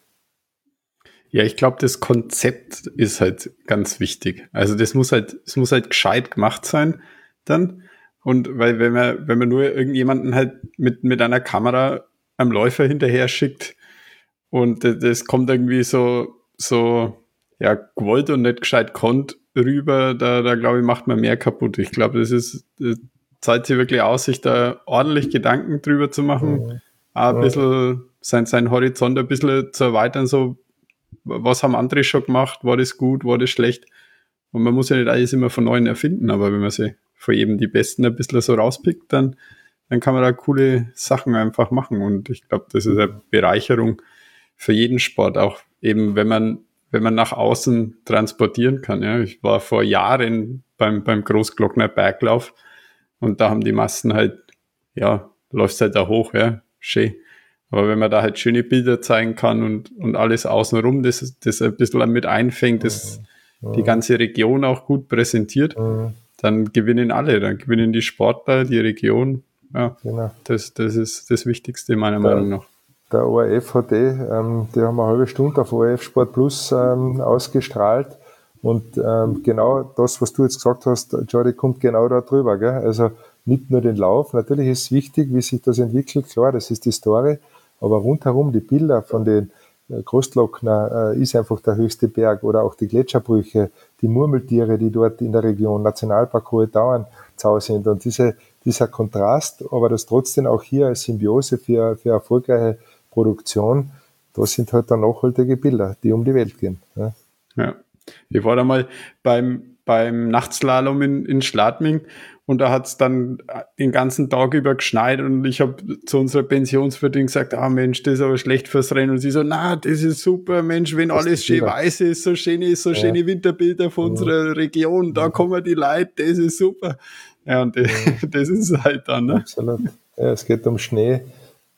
Ja, ich glaube, das Konzept ist halt ganz wichtig. Also das muss halt, es muss halt gescheit gemacht sein dann. Und weil wenn man, wenn man nur irgendjemanden halt mit, mit einer Kamera am Läufer hinterher schickt und das kommt irgendwie so, so, ja, gewollt und nicht gescheit konnt rüber, da, da glaube ich, macht man mehr kaputt. Ich glaube, das ist, das zahlt sich wirklich aus, sich da ordentlich Gedanken drüber zu machen, mhm. ein bisschen sein, sein Horizont ein bisschen zu erweitern, so, was haben andere schon gemacht, war das gut, war das schlecht. Und man muss ja nicht alles immer von Neuem erfinden, aber wenn man sie von eben die Besten ein bisschen so rauspickt, dann, dann kann man da coole Sachen einfach machen. Und ich glaube, das ist eine Bereicherung für jeden Sport, auch eben, wenn man, wenn man nach außen transportieren kann. Ja. Ich war vor Jahren beim, beim Großglockner Berglauf und da haben die Massen halt, ja, läuft halt da hoch, ja, schön. Aber wenn man da halt schöne Bilder zeigen kann und, und alles außenrum, das, das ein bisschen mit einfängt, das mhm. die ganze Region auch gut präsentiert, mhm. Dann gewinnen alle, dann gewinnen die Sportler, die Region. Ja, genau. das, das ist das Wichtigste meiner der, Meinung nach. Der ORF hat eh, ähm, die haben eine halbe Stunde auf ORF Sport Plus ähm, ausgestrahlt. Und ähm, genau das, was du jetzt gesagt hast, Jordi, kommt genau da drüber. Gell? Also nicht nur den Lauf, natürlich ist es wichtig, wie sich das entwickelt, klar, das ist die Story, aber rundherum die Bilder von den Großglockner äh, ist einfach der höchste Berg oder auch die Gletscherbrüche, die Murmeltiere, die dort in der Region, Nationalpark Hohe Dauern zau sind und diese, dieser Kontrast, aber das trotzdem auch hier als Symbiose für, für erfolgreiche Produktion, das sind halt dann nachhaltige Bilder, die um die Welt gehen. Ja. ja. Ich war da mal beim, beim Nachtslalom in, in Schladming und da hat es dann den ganzen Tag über geschneit und ich habe zu unserer Pensionsviertin gesagt, ah Mensch, das ist aber schlecht fürs Rennen. Und sie so, na, das ist super, Mensch, wenn das alles schön wieder. weiß ist, so schöne, so ja. schöne Winterbilder von ja. unserer Region, da kommen die Leute, das ist super. Ja, und das, das ist halt dann. Ne? Absolut. Ja, es geht um Schnee.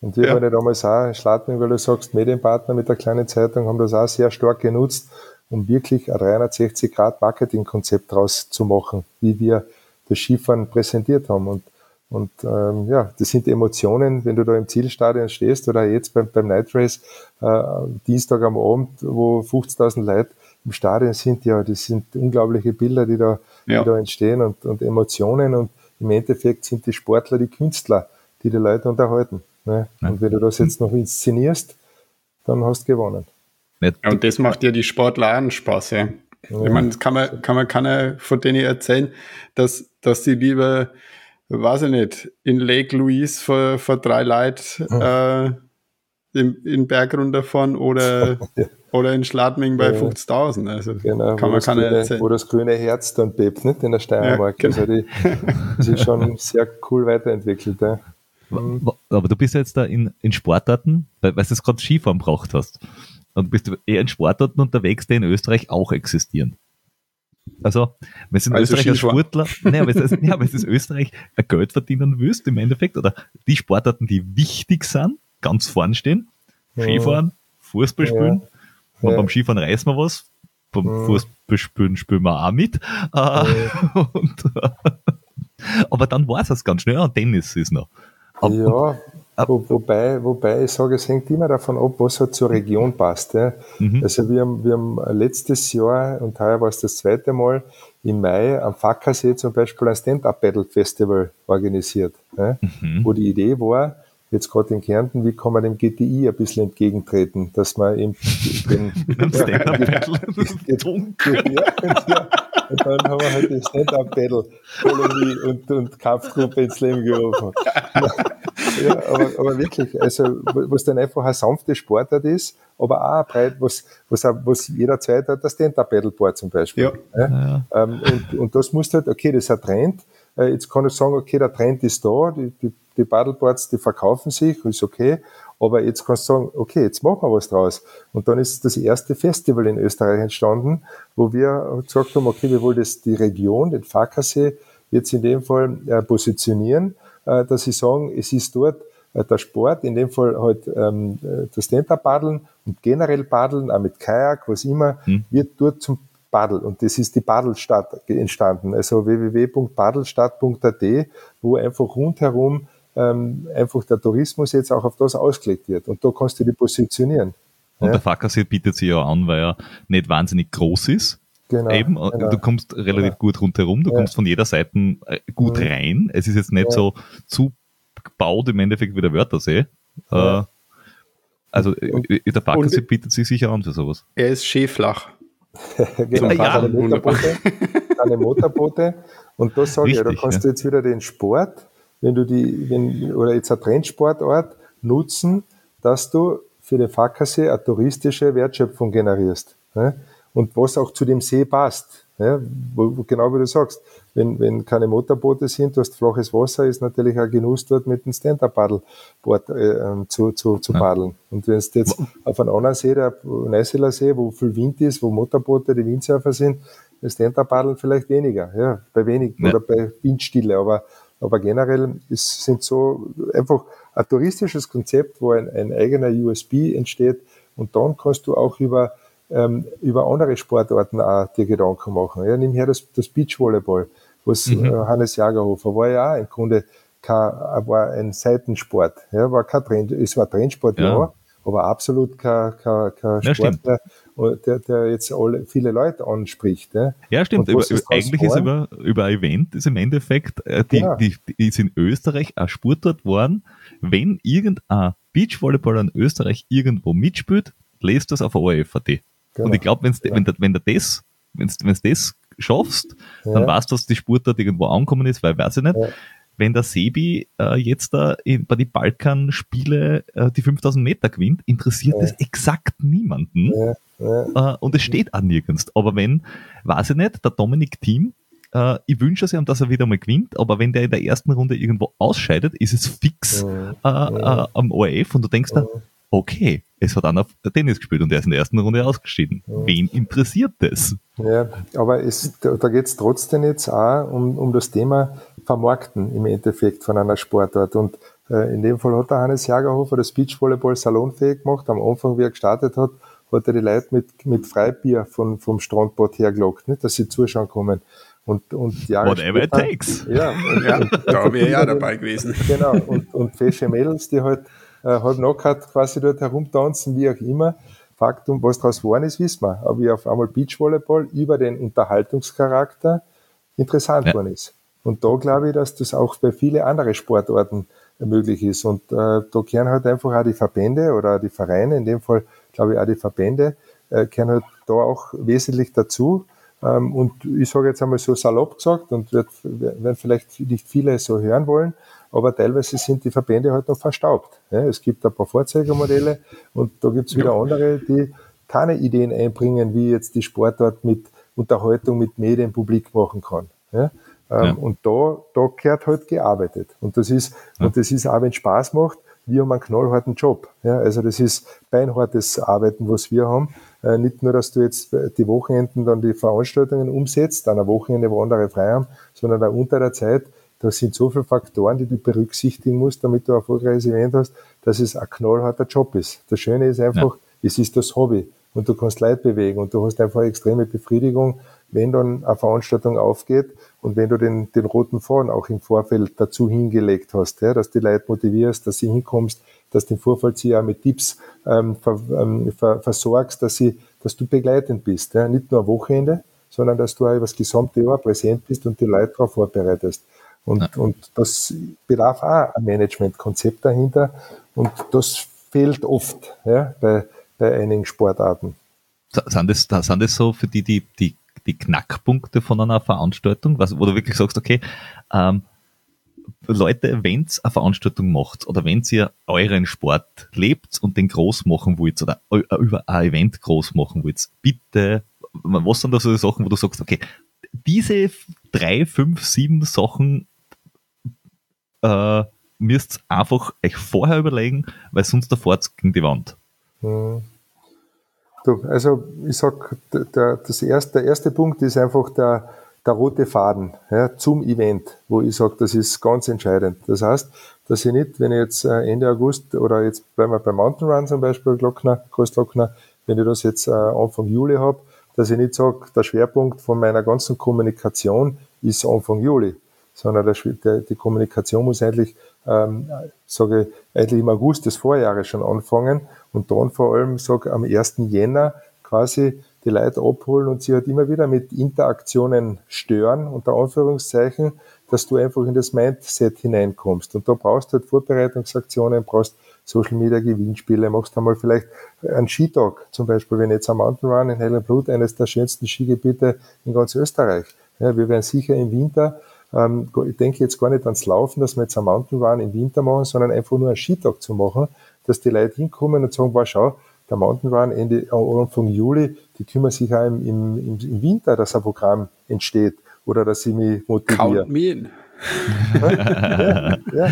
Und wir ja. haben ja damals auch, Schladming, weil du sagst, Medienpartner mit der kleinen Zeitung, haben das auch sehr stark genutzt, um wirklich ein 360-Grad-Marketing-Konzept draus zu machen, wie wir das Skifahren präsentiert haben. Und, und ähm, ja, das sind Emotionen, wenn du da im Zielstadion stehst oder jetzt beim, beim Night Race, äh, Dienstag am Abend, wo 50.000 Leute im Stadion sind, ja, das sind unglaubliche Bilder, die da, ja. die da entstehen und, und Emotionen. Und im Endeffekt sind die Sportler die Künstler, die die Leute unterhalten. Ne? Ja. Und wenn du das jetzt noch inszenierst, dann hast du gewonnen. Ja, und das macht ja die Sportler einen Spaß, ja. Ich meine, das kann man, kann man keiner von denen erzählen, dass, dass die lieber, weiß ich nicht, in Lake Louise vor, vor drei Leuten äh, in, in Berg runterfahren oder, ja. oder in Schladming bei ja. 50.000. Also genau, kann man keiner grüne, erzählen. Wo das grüne Herz dann bebt, nicht in der Steiermark. Ja, genau. Also die, die sind schon sehr cool weiterentwickelt. Ja. Aber du bist jetzt da in, in Sportarten, weil, weil du es gerade Skifahren braucht hast. Und bist du eher in Sportarten unterwegs, die in Österreich auch existieren. Also, wenn du in also Österreich als Sportler, naja, wenn du ja, in Österreich Geld verdienen willst, im Endeffekt, oder die Sportarten, die wichtig sind, ganz vorn stehen, ja. Skifahren, Fußball spielen, ja. und beim Skifahren reißen wir was, beim ja. Fußball spielen spielen wir auch mit. Äh, und, aber dann war es das ganz schnell, und Tennis ist noch. Aber, ja, wo, wobei, wobei ich sage, es hängt immer davon ab, was halt zur Region passt. Ja. Mhm. Also wir haben, wir haben letztes Jahr, und heuer war es das zweite Mal, im Mai am Fackersee zum Beispiel ein Stand-Up-Battle-Festival organisiert, ja, mhm. wo die Idee war, jetzt gerade in Kärnten, wie kann man dem GTI ein bisschen entgegentreten, dass man eben den, ja, und dann haben wir halt die Stand-Up-Battle Kolonie und, und Kampfgruppe ins Leben gerufen. ja, aber, aber wirklich, also, was dann einfach ein sanftes Sportart ist, aber auch ein breit, was, was, was jederzeit hat, das Stand-Up-Battle-Board zum Beispiel. Ja. ja. Ähm, und, und das muss halt, okay, das ist ein Trend. Äh, jetzt kann ich sagen, okay, der Trend ist da, die, die, die Paddleboards, die verkaufen sich, ist okay. Aber jetzt kannst du sagen, okay, jetzt machen wir was draus. Und dann ist das erste Festival in Österreich entstanden, wo wir gesagt haben, okay, wir wollen das, die Region, den Fackersee, jetzt in dem Fall äh, positionieren, dass sie sagen, es ist dort äh, der Sport, in dem Fall halt ähm, das Stand-Up-Paddeln und generell Paddeln, auch mit Kajak, was immer, hm. wird dort zum Paddel. Und das ist die Paddelstadt entstanden, also www.paddelstadt.at, wo einfach rundherum ähm, einfach der Tourismus jetzt auch auf das ausgelegt wird. Und da kannst du die positionieren. Und ja. der Fackersee bietet sich ja an, weil er nicht wahnsinnig groß ist. Genau, Eben, genau. du kommst relativ genau. gut rundherum, du ja. kommst von jeder Seite äh, gut mhm. rein. Es ist jetzt nicht ja. so zugebaut im Endeffekt wie der Wörthersee. Ja. Äh, also und, äh, der Fackersee bietet sich sicher an für sowas. Er ist schäflach. genau, ja, keine, Motorboote, keine Motorboote. Und da sage ich, da kannst du jetzt wieder den Sport, wenn du die, wenn, oder jetzt ein Trendsportort nutzen, dass du für den Fackersee eine touristische Wertschöpfung generierst. Ne? Und was auch zu dem See passt. Ja, wo, wo, genau wie du sagst, wenn, wenn keine Motorboote sind, du hast flaches Wasser, ist natürlich ein Genuss dort mit dem Stand-Up-Paddelboard äh, ähm, zu, zu, zu paddeln. Und wenn es jetzt auf einem anderen See, der Neuseeler See, wo viel Wind ist, wo Motorboote die Windsurfer sind, das Stand-Up-Paddeln vielleicht weniger, ja, bei wenig ja. oder bei Windstille, aber, aber generell ist, sind so einfach ein touristisches Konzept, wo ein, ein eigener USB entsteht und dann kannst du auch über ähm, über andere Sportarten auch dir Gedanken machen. Ja, nimm her das, das Beachvolleyball, was mhm. äh, Hannes Jagerhofer war ja auch im Grunde kein, war ein Seitensport. Ja, war kein Trend, es war Trendsport, ja, ja aber absolut kein, kein, kein ja, Sport, der, der, jetzt alle, viele Leute anspricht. Ja, ja stimmt. Über, ist eigentlich ist über, über ein Event ist im Endeffekt, äh, die, genau. die, die ist in Österreich ein Sportort worden. Wenn irgendein Beachvolleyballer in Österreich irgendwo mitspielt, lest das auf ORF.at. Genau. Und ich glaube, ja. wenn, wenn du das, wenn's, wenn's das schaffst, ja. dann weißt du, dass die Spur dort irgendwo angekommen ist, weil weiß ich nicht. Ja. Wenn der Sebi äh, jetzt da in, bei den Balkan-Spiele äh, die 5000 Meter gewinnt, interessiert das exakt niemanden. Äh, und es steht auch nirgends. Aber wenn, weiß ich nicht, der Dominik Team äh, ich wünsche es ihm, dass er wieder mal gewinnt, aber wenn der in der ersten Runde irgendwo ausscheidet, ist es fix äh, äh, am ORF und du denkst da, okay, es hat einer Tennis gespielt und er ist in der ersten Runde ausgeschieden. Ja. Wen interessiert das? Ja, aber es, da, da geht es trotzdem jetzt auch um, um das Thema Vermarkten im Endeffekt von einer Sportart. Und äh, in dem Fall hat der Hannes Jagerhofer das Beachvolleyball salonfähig gemacht. Am Anfang, wie er gestartet hat, hat er die Leute mit, mit Freibier von, vom Strandbad hergelockt, nicht, dass sie zuschauen kommen. Und, und Jahre Whatever später, it takes. Ja, und, ja und, da wäre ja dabei gewesen. Genau, und, und fesche Mädels, die halt äh, halb nackt quasi dort herumtanzen, wie auch immer. Faktum, was daraus geworden ist, wissen wir. Aber wie auf einmal Beachvolleyball über den Unterhaltungscharakter interessant ja. worden ist. Und da glaube ich, dass das auch bei vielen anderen Sportarten möglich ist. Und äh, da kehren halt einfach auch die Verbände oder die Vereine, in dem Fall glaube ich auch die Verbände, äh, kehren halt da auch wesentlich dazu. Ähm, und ich sage jetzt einmal so salopp gesagt und wird, werden vielleicht nicht viele so hören wollen, aber teilweise sind die Verbände halt noch verstaubt. Ja, es gibt ein paar Vorzeigemodelle und da gibt es wieder ja. andere, die keine Ideen einbringen, wie jetzt die Sportart mit Unterhaltung mit Medien publik machen kann. Ja? Ähm, ja. Und da, da gehört halt gearbeitet. Und das ist, und das ist auch, wenn es Spaß macht, wir haben einen knallharten Job. Ja, also das ist beinhartes Arbeiten, was wir haben. Äh, nicht nur, dass du jetzt die Wochenenden dann die Veranstaltungen umsetzt, an einem Wochenende, wo andere frei haben, sondern auch unter der Zeit das sind so viele Faktoren, die du berücksichtigen musst, damit du ein erfolgreiches Event hast, dass es ein knallharter Job ist. Das Schöne ist einfach, ja. es ist das Hobby und du kannst Leid bewegen und du hast einfach eine extreme Befriedigung, wenn dann eine Veranstaltung aufgeht und wenn du den, den roten Faden auch im Vorfeld dazu hingelegt hast, ja, dass die Leute motivierst, dass sie hinkommst, dass du den Vorfallzieher mit Tipps ähm, ver, ähm, ver, versorgst, dass, sie, dass du begleitend bist. Ja. Nicht nur am Wochenende, sondern dass du auch über das gesamte Jahr präsent bist und die Leute darauf vorbereitest. Und, ja. und das bedarf auch ein Managementkonzept dahinter. Und das fehlt oft ja, bei, bei einigen Sportarten. Sind das, sind das so für die, die, die, die Knackpunkte von einer Veranstaltung, was, wo du wirklich sagst, okay, ähm, Leute, wenn ihr eine Veranstaltung macht oder wenn ihr euren Sport lebt und den groß machen wollt oder über ein Event groß machen wollt, bitte, was sind da so die Sachen, wo du sagst, okay, diese drei, fünf, sieben Sachen äh, müsst einfach euch vorher überlegen, weil sonst der Fahrt gegen die Wand. Hm. Du, also ich sag, der, das erste, der erste Punkt ist einfach der, der rote Faden ja, zum Event, wo ich sage, das ist ganz entscheidend. Das heißt, dass ich nicht, wenn ich jetzt äh, Ende August oder jetzt bleiben wir beim Mountain Run zum Beispiel, Glockner, Großglockner, wenn ich das jetzt äh, Anfang Juli habe, dass ich nicht sage, der Schwerpunkt von meiner ganzen Kommunikation ist Anfang Juli, sondern der, der, die Kommunikation muss eigentlich, ähm, sage ich, eigentlich im August des Vorjahres schon anfangen und dann vor allem, sage am 1. Jänner quasi die Leute abholen und sie halt immer wieder mit Interaktionen stören, unter Anführungszeichen, dass du einfach in das Mindset hineinkommst. Und da brauchst du halt Vorbereitungsaktionen, brauchst Social Media Gewinnspiele, machst einmal vielleicht einen Skitag, zum Beispiel, wenn jetzt am Mountain Run in Hellenblut, eines der schönsten Skigebiete in ganz Österreich. Ja, wir werden sicher im Winter, ähm, ich denke jetzt gar nicht ans Laufen, dass wir jetzt am Mountain Run im Winter machen, sondern einfach nur einen Skitag zu machen, dass die Leute hinkommen und sagen, wow, schau, der Mountain Run Ende, Anfang Juli, die kümmern sich auch im, im, im Winter, dass ein Programm entsteht oder dass sie mich motivieren. Count me in. Ja, ja.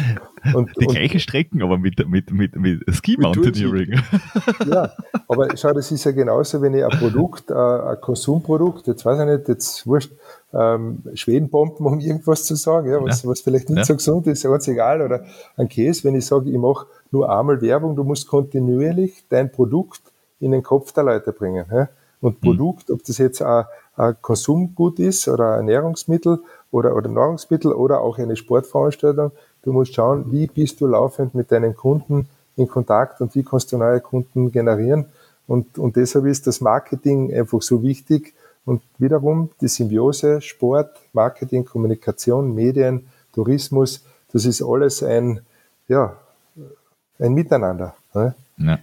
Und, die und, gleiche Strecken, aber mit, mit, mit, mit Ski Mountaineering. Ja, aber schau, das ist ja genauso, wenn ich ein Produkt, äh, ein Konsumprodukt, jetzt weiß ich nicht, jetzt wurscht, ähm, Schwedenbomben, um irgendwas zu sagen, ja, was, ja. was vielleicht nicht so gesund ist, ganz egal, oder ein Käse, wenn ich sage, ich mache nur einmal Werbung, du musst kontinuierlich dein Produkt in den Kopf der Leute bringen. Ja? Und mhm. Produkt, ob das jetzt ein, ein Konsumgut ist oder ein Ernährungsmittel oder, oder Nahrungsmittel oder auch eine Sportveranstaltung, du musst schauen, wie bist du laufend mit deinen Kunden in Kontakt und wie kannst du neue Kunden generieren. Und, und deshalb ist das Marketing einfach so wichtig. Und wiederum die Symbiose, Sport, Marketing, Kommunikation, Medien, Tourismus, das ist alles ein, ja, ein Miteinander. Ne? Ja.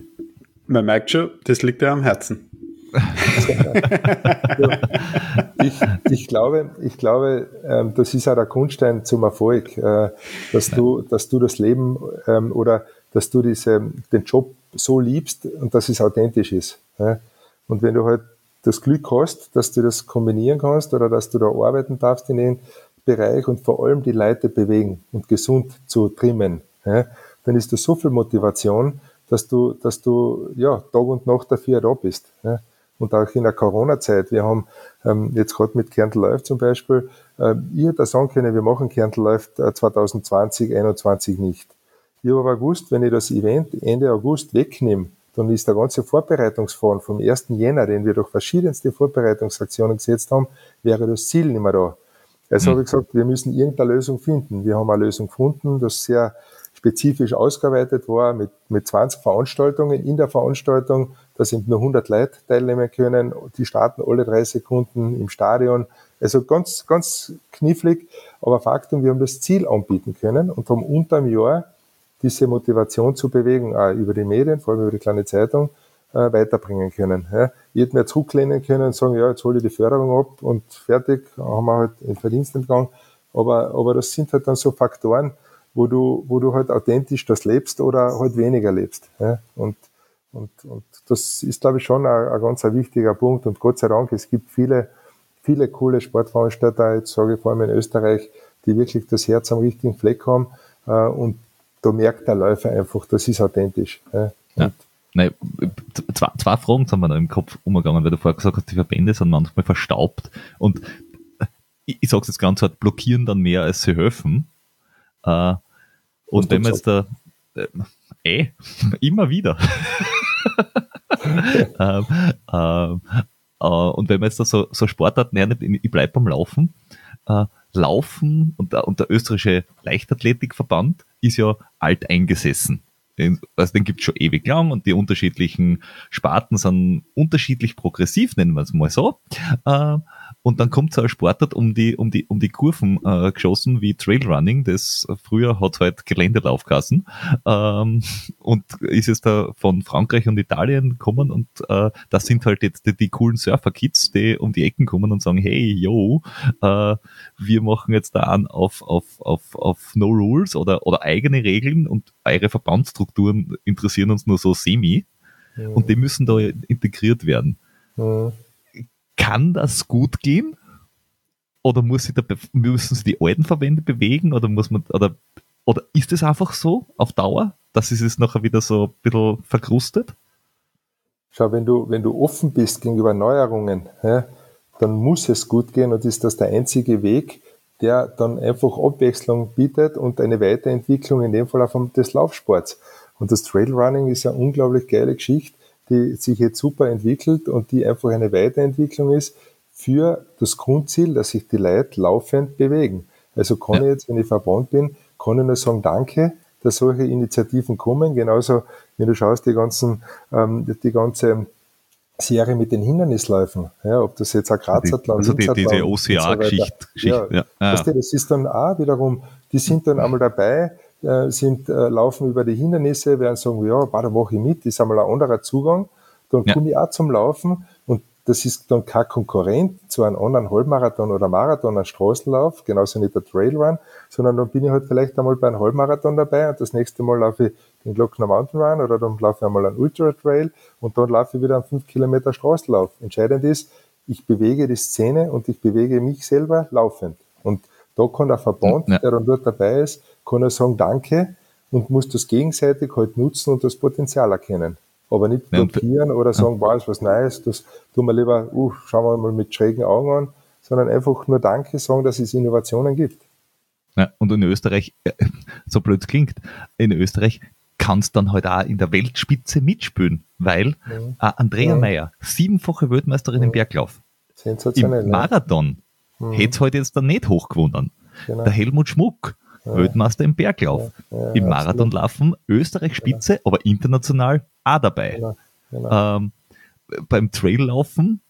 Man merkt schon, das liegt ja am Herzen. ich, ich, glaube, ich glaube, ähm, das ist auch der Grundstein zum Erfolg, äh, dass du, dass du das Leben ähm, oder dass du diese, den Job so liebst und dass es authentisch ist. Und wenn du halt das Glück hast, dass du das kombinieren kannst oder dass du da arbeiten darfst in dem Bereich und vor allem die Leute bewegen und gesund zu trimmen, dann ist das so viel Motivation, dass du, dass du ja Tag und Nacht dafür da bist. Ja. Und auch in der Corona-Zeit. Wir haben ähm, jetzt gerade mit Kärnten läuft zum Beispiel, äh, ich hätte sagen können, wir machen Kärnten läuft äh, 2020, 2021 nicht. Ich habe aber gewusst, wenn ich das Event Ende August wegnehme, dann ist der ganze Vorbereitungsfahren vom 1. Jänner, den wir durch verschiedenste Vorbereitungsaktionen gesetzt haben, wäre das Ziel nicht mehr da. Also mhm. habe ich gesagt, wir müssen irgendeine Lösung finden. Wir haben eine Lösung gefunden, das sehr spezifisch ausgearbeitet war mit, mit 20 Veranstaltungen. In der Veranstaltung, da sind nur 100 Leute teilnehmen können. Die starten alle drei Sekunden im Stadion. Also ganz, ganz knifflig. Aber Faktum, wir haben das Ziel anbieten können und haben unter einem Jahr diese Motivation zu bewegen, auch über die Medien, vor allem über die kleine Zeitung, äh, weiterbringen können. Ja. Ich hätte mir zurücklehnen können und sagen, ja, jetzt hole ich die Förderung ab und fertig, haben wir halt in Verdienstentgang. Aber, aber das sind halt dann so Faktoren, wo du, wo du halt authentisch das lebst oder halt weniger lebst. Ja? Und, und, und das ist, glaube ich, schon ein, ein ganz wichtiger Punkt. Und Gott sei Dank, es gibt viele, viele coole Sportveranstalter, jetzt sage ich vor allem in Österreich, die wirklich das Herz am richtigen Fleck haben. Äh, und da merkt der Läufer einfach, das ist authentisch. Ja? Nein, zwei, zwei Fragen sind mir noch im Kopf umgegangen, weil du vorher gesagt hast, die Verbände sind manchmal verstaubt. Und ich, ich sage es jetzt ganz hart, blockieren dann mehr, als sie helfen. Äh, und wenn man jetzt da, äh, eh, immer wieder. ähm, ähm, äh, und wenn man jetzt da so, so Sportarten erntet, ich bleibe beim Laufen, äh, Laufen und, und der österreichische Leichtathletikverband ist ja alt eingesessen. Also den gibt es schon ewig lang und die unterschiedlichen Sparten sind unterschiedlich progressiv, nennen wir es mal so. Und dann kommt so ein Sportart um die, um die, um die Kurven äh, geschossen wie Trailrunning, das früher hat halt Geländelauf geheißen. Ähm, und ist es da von Frankreich und Italien gekommen und äh, das sind halt jetzt die, die coolen Surfer-Kids, die um die Ecken kommen und sagen, hey, yo, äh, wir machen jetzt da an auf, auf, auf, auf No Rules oder, oder eigene Regeln und eure Verbandsstrukturen interessieren uns nur so semi. Ja. Und die müssen da integriert werden. Ja kann das gut gehen? Oder muss sie da, müssen sie die alten Verbände bewegen? Oder muss man, oder, oder ist es einfach so auf Dauer, dass es nachher wieder so ein bisschen verkrustet? Schau, wenn du, wenn du offen bist gegenüber Neuerungen, ja, dann muss es gut gehen und ist das der einzige Weg, der dann einfach Abwechslung bietet und eine Weiterentwicklung in dem Fall auch des Laufsports. Und das Trailrunning ist eine unglaublich geile Geschichte, die sich jetzt super entwickelt und die einfach eine Weiterentwicklung ist für das Grundziel, dass sich die Leute laufend bewegen. Also kann ich jetzt, wenn ich verbannt bin, kann ich nur sagen, danke, dass solche Initiativen kommen. Genauso, wenn du schaust, die ganzen, ähm, die ganze Serie mit den Hindernisläufen, ja, ob das jetzt ein Grazathlon, also die, diese OCA-Geschichte. So ja, ja. ja. Weißt du, das ist dann auch wiederum, die sind dann einmal dabei, sind, äh, laufen über die Hindernisse, werden sagen, ja, da mache ich mit, ist einmal ein anderer Zugang. Dann ja. komme ich auch zum Laufen und das ist dann kein Konkurrent zu einem anderen Halbmarathon oder Marathon, ein Straßenlauf, genauso nicht der Trailrun, sondern dann bin ich halt vielleicht einmal bei einem Halbmarathon dabei und das nächste Mal laufe ich den Glockner Mountain Run oder dann laufe ich einmal einen Ultra Trail und dann laufe ich wieder einen 5 Kilometer Straßenlauf. Entscheidend ist, ich bewege die Szene und ich bewege mich selber laufend. Und da kann der Verband, ja. der dann dort dabei ist, kann er sagen Danke und muss das gegenseitig halt nutzen und das Potenzial erkennen. Aber nicht blockieren ja, oder sagen, ja. wow, ist was Neues, das tun wir lieber, uh, schauen wir mal mit schrägen Augen an, sondern einfach nur Danke sagen, dass es Innovationen gibt. Ja, und in Österreich, äh, so blöd klingt, in Österreich kannst dann halt auch in der Weltspitze mitspielen, weil mhm. äh, Andrea mhm. Meyer, siebenfache Weltmeisterin im Berglauf, im Marathon, mhm. hätte es heute jetzt dann nicht hochgewonnen. Genau. Der Helmut Schmuck, ja. Weltmeister im Berglauf, im Marathonlaufen Österreich Spitze, genau. aber international auch dabei. Genau. Genau. Ähm, beim Traillaufen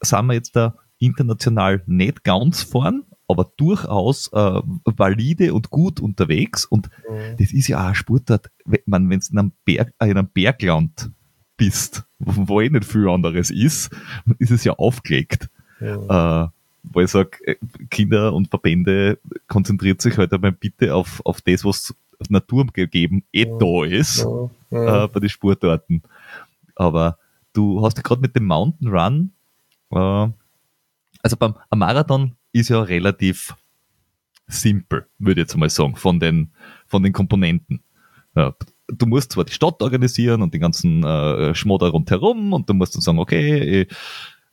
sind wir jetzt da international nicht ganz vorn, aber durchaus äh, valide und gut unterwegs. Und mhm. das ist ja auch ein Sportart, wenn du in einem, Berg, äh, in einem Bergland bist, wo eh nicht viel anderes ist, ist es ja aufgelegt. Mhm. Äh, wo ich sage, äh, Kinder und Verbände konzentriert sich halt einmal bitte auf, auf das, was naturgegeben eh mhm. da ist, mhm. äh, bei den Sportarten. Aber du hast ja gerade mit dem Mountain Run, äh, also beim Marathon ist ja relativ simpel, würde ich jetzt mal sagen, von den, von den Komponenten. Ja, du musst zwar die Stadt organisieren und den ganzen äh, Schmodder rundherum und du musst dann sagen, okay, ich,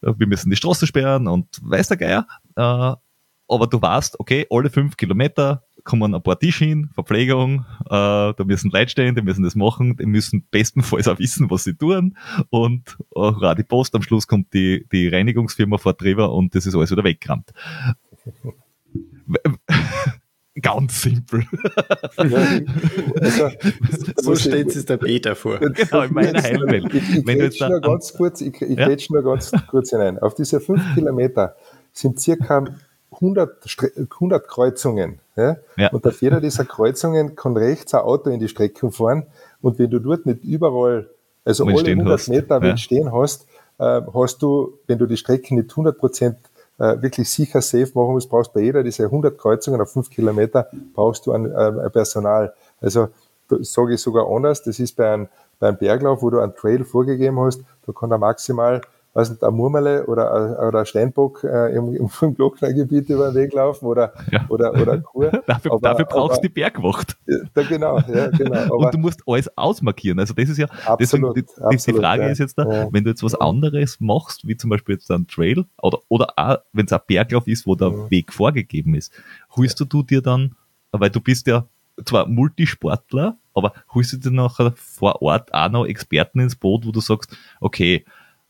wir müssen die Straße sperren und weiß der Geier. Äh, aber du weißt, okay, alle fünf Kilometer kommen ein paar Tische hin, Verpflegung, äh, da müssen Leute stehen, die müssen das machen, die müssen bestenfalls auch wissen, was sie tun und auch die Post, am Schluss kommt die, die Reinigungsfirma vor drüber und das ist alles wieder weggerannt. Ganz simpel. also, so stellt sich der Peter vor. Genau, in meiner Heilwelt. Ich, ich, ich nur ganz kurz, ich, ich ja? nur ganz kurz hinein. Auf diese fünf Kilometer sind circa 100, 100 Kreuzungen. Ja? ja? Und auf jeder dieser Kreuzungen kann rechts ein Auto in die Streckung fahren. Und wenn du dort nicht überall, also alle 100 hast. Meter ja. stehen hast, äh, hast du, wenn du die Strecke nicht 100 Prozent äh, wirklich sicher safe machen musst, brauchst bei jeder dieser 100 Kreuzungen auf 5 Kilometer, brauchst du ein, äh, Personal. Also sage ich sogar anders, das ist bei einem, bei einem Berglauf, wo du einen Trail vorgegeben hast, da kann er maximal weiß nicht, ein Murmele oder, oder ein Steinbock äh, im, im, Glocknergebiet über den Weg laufen oder, ja. oder, oder Kur. dafür, aber, dafür brauchst du die Bergwacht. Ja, genau, ja, genau. Aber, Und du musst alles ausmarkieren. Also das ist ja, absolut, deswegen, die, absolut, die Frage ja. ist jetzt da, wenn du jetzt was anderes machst, wie zum Beispiel jetzt ein Trail oder, oder auch, wenn es ein Berglauf ist, wo der Weg vorgegeben ist, holst du dir dann, weil du bist ja zwar Multisportler, aber holst du dir nachher vor Ort auch noch Experten ins Boot, wo du sagst, okay,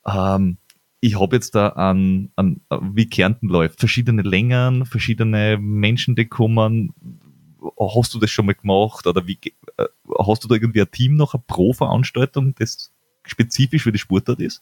ähm, ich habe jetzt da an, an, wie Kärnten läuft, verschiedene Längen, verschiedene Menschen, die kommen. Hast du das schon mal gemacht? Oder wie äh, hast du da irgendwie ein Team noch, eine Pro-Veranstaltung, das spezifisch für die Sportart ist?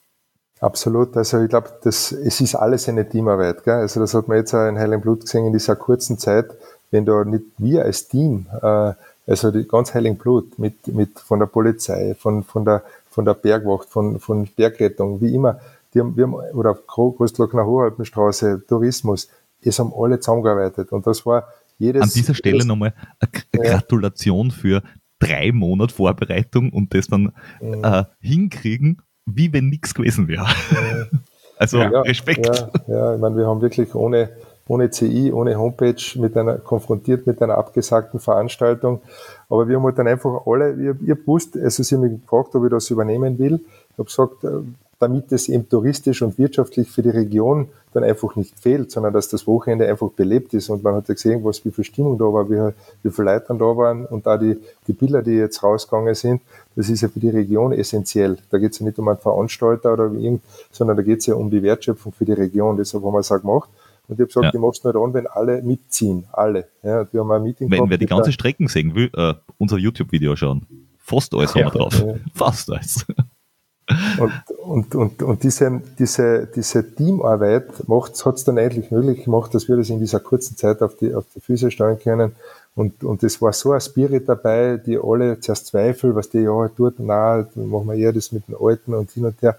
Absolut. Also ich glaube, das es ist alles eine Teamarbeit. Gell? Also das hat man jetzt auch in Heiligen Blut gesehen in dieser kurzen Zeit, wenn da nicht wir als Team, äh, also die ganz Heiligen Blut mit, mit von der Polizei, von, von der von der Bergwacht, von, von Bergrettung, wie immer, die haben, wir haben, oder Großglockner Hohalpenstraße, Tourismus, es haben alle zusammengearbeitet und das war jedes. An dieser Stelle nochmal eine Gratulation für drei Monate Vorbereitung und das dann mhm. äh, hinkriegen, wie wenn nichts gewesen wäre. Mhm. Also ja, Respekt. Ja, ja, ich meine, wir haben wirklich ohne, ohne CI, ohne Homepage mit einer, konfrontiert mit einer abgesagten Veranstaltung. Aber wir haben halt dann einfach alle, ich, ich wusste, also sie haben mich gefragt, ob ich das übernehmen will. Ich habe gesagt, äh, damit es eben touristisch und wirtschaftlich für die Region dann einfach nicht fehlt, sondern dass das Wochenende einfach belebt ist. Und man hat ja gesehen, was, wie viel Stimmung da war, wie, wie viele Leute da waren und da die, die Bilder, die jetzt rausgegangen sind, das ist ja für die Region essentiell. Da geht es ja nicht um einen Veranstalter oder irgend, sondern da geht es ja um die Wertschöpfung für die Region. Deshalb haben wir es auch gemacht. Und ich habe gesagt, ja. ich mache es nur dann, wenn alle mitziehen. Alle. Ja, wir haben ein Meeting Wenn wir die ganze Strecken sehen will, äh, unser YouTube-Video schauen. Fast alles ja, haben wir drauf. Ja. Fast alles. Und, und, und, und diese, diese, diese Teamarbeit hat es dann endlich möglich gemacht, dass wir das in dieser kurzen Zeit auf die, auf die Füße stellen können. Und, und es war so ein Spirit dabei, die alle zuerst zweifeln, was die ja tut, na, dann machen wir eher das mit den Alten und hin und her.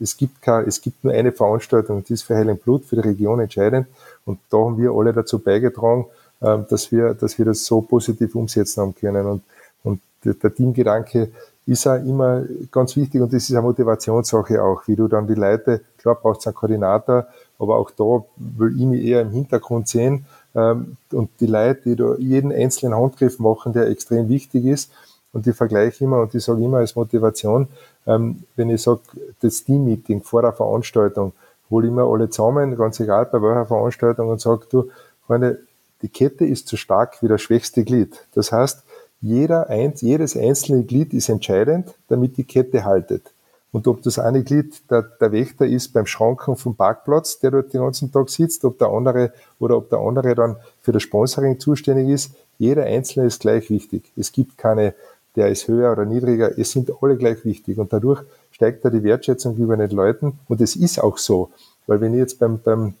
Es gibt, kein, es gibt nur eine Veranstaltung, die ist für Heil Blut, für die Region entscheidend. Und da haben wir alle dazu beigetragen, ähm, dass wir, dass wir das so positiv umsetzen haben können. Und, und der Teamgedanke ist auch immer ganz wichtig und das ist eine Motivationssache auch, wie du dann die Leute, klar braucht es einen Koordinator, aber auch da will ich mich eher im Hintergrund sehen ähm, und die Leute, die da jeden einzelnen Handgriff machen, der extrem wichtig ist und die vergleiche immer und die sage immer als Motivation, ähm, wenn ich sage, das Team-Meeting vor der Veranstaltung, hole immer alle zusammen, ganz egal bei welcher Veranstaltung und sage, du, Freunde, die Kette ist zu stark wie das schwächste Glied. Das heißt, jeder, jedes einzelne Glied ist entscheidend, damit die Kette haltet. Und ob das eine Glied der, der Wächter ist beim Schranken vom Parkplatz, der dort den ganzen Tag sitzt, ob der andere oder ob der andere dann für das Sponsoring zuständig ist, jeder Einzelne ist gleich wichtig. Es gibt keine, der ist höher oder niedriger, es sind alle gleich wichtig. Und dadurch steigt da die Wertschätzung über den Leuten. Und es ist auch so. Weil wenn ich jetzt beim, beim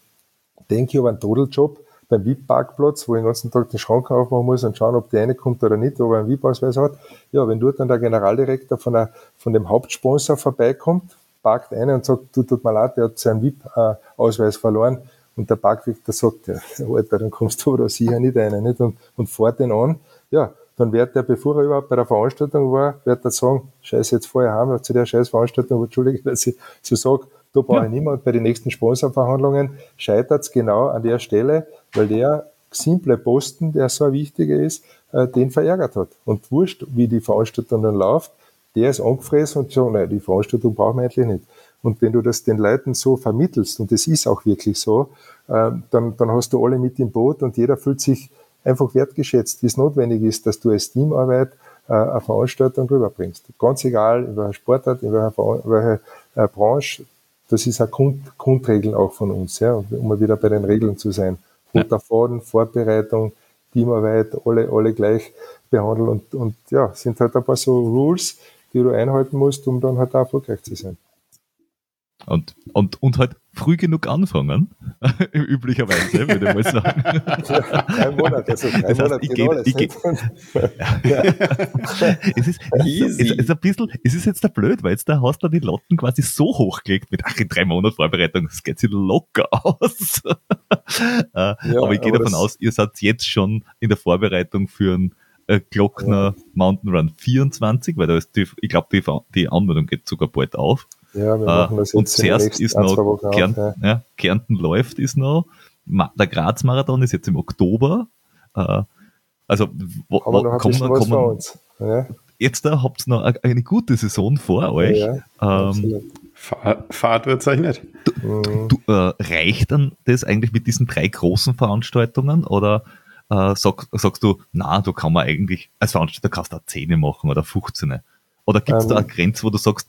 denke ich über einen Todeljob, beim VIP-Parkplatz, wo ich den ganzen Tag den Schrank aufmachen muss und schauen, ob der reinkommt oder nicht, ob er einen VIP-Ausweis hat. Ja, wenn dort dann der Generaldirektor von, der, von dem Hauptsponsor vorbeikommt, parkt ein und sagt, du tut mir leid, der hat seinen VIP-Ausweis verloren. Und der Parkwächter sagt, ja, Alter, dann kommst du da sicher nicht rein, nicht? Und, und fährt den an. Ja, dann wird der, bevor er überhaupt bei der Veranstaltung war, wird er sagen, scheiße, jetzt vorher haben zu der scheiß Veranstaltung, Entschuldige, dass ich so sage, da brauche ich niemand. Bei den nächsten Sponsorverhandlungen scheitert es genau an der Stelle, weil der simple Posten, der so ein wichtiger ist, äh, den verärgert hat. Und wurscht, wie die Veranstaltung dann läuft, der ist angefressen und so, nein, die Veranstaltung brauchen wir eigentlich nicht. Und wenn du das den Leuten so vermittelst, und das ist auch wirklich so, äh, dann, dann hast du alle mit im Boot und jeder fühlt sich einfach wertgeschätzt, wie es notwendig ist, dass du als Teamarbeit äh, eine Veranstaltung rüberbringst. Ganz egal, in welcher Sportart, in welcher, welcher äh, Branche, das ist eine Grund, Grundregel auch von uns, ja, um mal wieder bei den Regeln zu sein. Roter Faden, Vorbereitung, Teamarbeit, alle, alle gleich behandeln und, und ja, sind halt ein paar so Rules, die du einhalten musst, um dann halt auch erfolgreich zu sein. Und, und, und halt früh genug anfangen, üblicherweise, würde ich mal sagen. Ja, drei Monate, also drei das heißt, Monate ich gehe, alles, ich gehe, ja. es, ist. Es, ist ein bisschen, es ist jetzt der blöd, weil jetzt da hast du die Lotten quasi so hochgelegt mit, ach, in drei Monaten Vorbereitung, das geht sich locker aus. Äh, ja, aber ich gehe davon aus, ihr seid jetzt schon in der Vorbereitung für ein äh, Glockner. Mountain Run 24, weil da ist die, ich glaube, die, die Anmeldung geht sogar bald auf. Ja, wir machen das jetzt Und zuerst ist noch Kärnten, auf, ja. Ja, Kärnten läuft ist noch. Der Graz-Marathon ist jetzt im Oktober. Äh, also, wo, wo, noch kommen, kommen, uns. Ja. Jetzt da habt ihr noch eine gute Saison vor euch. Ja, ähm, Fahrt wird es euch nicht. Du, mhm. du, äh, reicht dann das eigentlich mit diesen drei großen Veranstaltungen oder äh, sag, sagst du, na, da kann man eigentlich, als Veranstalter kannst du auch 10 machen oder 15. Oder gibt es ähm, da eine Grenze, wo du sagst,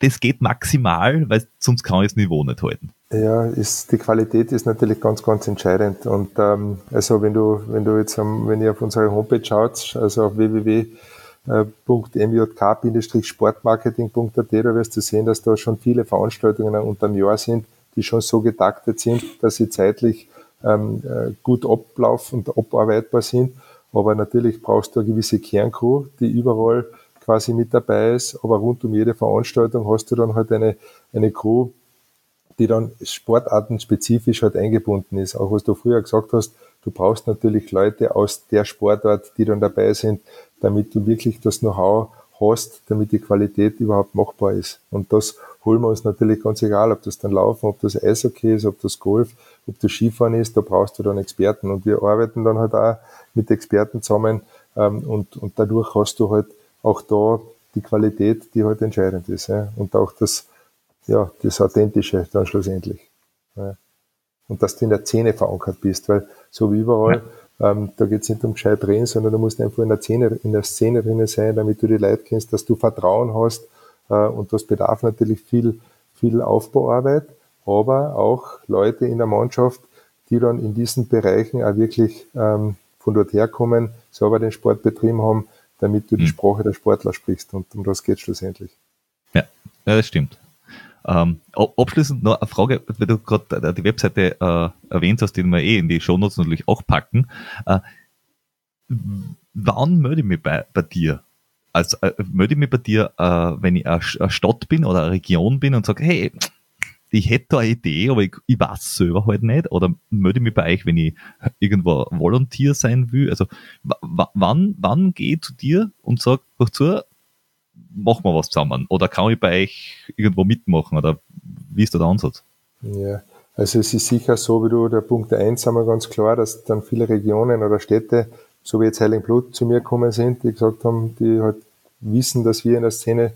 das geht maximal, weil sonst kann ich das Niveau nicht halten. Ja, ist, die Qualität ist natürlich ganz, ganz entscheidend. Und ähm, also wenn du, wenn du jetzt, wenn ihr auf unsere Homepage schaut, also auf www.mjk-sportmarketing.at, da wirst du sehen, dass da schon viele Veranstaltungen unterm Jahr sind, die schon so getaktet sind, dass sie zeitlich ähm, äh, gut ablaufen und abarbeitbar sind. Aber natürlich brauchst du eine gewisse Kerncrew, die überall quasi mit dabei ist, aber rund um jede Veranstaltung hast du dann halt eine, eine Crew, die dann sportartenspezifisch halt eingebunden ist. Auch was du früher gesagt hast, du brauchst natürlich Leute aus der Sportart, die dann dabei sind, damit du wirklich das Know-how hast, damit die Qualität überhaupt machbar ist. Und das holen wir uns natürlich ganz egal, ob das dann Laufen, ob das Eishockey ist, ob das Golf, ob das Skifahren ist, da brauchst du dann Experten. Und wir arbeiten dann halt auch mit Experten zusammen ähm, und, und dadurch hast du halt auch da die Qualität, die halt entscheidend ist. Ja. Und auch das, ja, das Authentische dann schlussendlich. Ja. Und dass du in der Szene verankert bist, weil so wie überall, ja. ähm, da geht es nicht um gescheit reden, sondern du musst einfach in der Szene, in der Szene drinnen sein, damit du die Leute kennst, dass du Vertrauen hast äh, und das bedarf natürlich viel, viel Aufbauarbeit, aber auch Leute in der Mannschaft, die dann in diesen Bereichen auch wirklich ähm, von dort herkommen, selber den Sport betrieben haben, damit du die hm. Sprache der Sportler sprichst und um das geht schlussendlich. Ja, ja das stimmt. Ähm, abschließend noch eine Frage, weil du gerade die Webseite äh, erwähnt hast, die wir eh in die Shownotes natürlich auch packen. Äh, wann melde ich mich bei, bei dir? Also äh, melde ich mich bei dir, äh, wenn ich eine Stadt bin oder eine Region bin und sage, hey, ich hätte da eine Idee, aber ich, ich weiß selber halt nicht. Oder melde ich mich bei euch, wenn ich irgendwo Volontier sein will? Also wann, wann gehe ich zu dir und sage, zu, machen wir was zusammen? Oder kann ich bei euch irgendwo mitmachen? Oder wie ist da der Ansatz? Ja, also es ist sicher so, wie du, der Punkt eins haben wir ganz klar, dass dann viele Regionen oder Städte, so wie jetzt Heiligenblut, zu mir gekommen sind, die gesagt haben, die halt wissen, dass wir in der Szene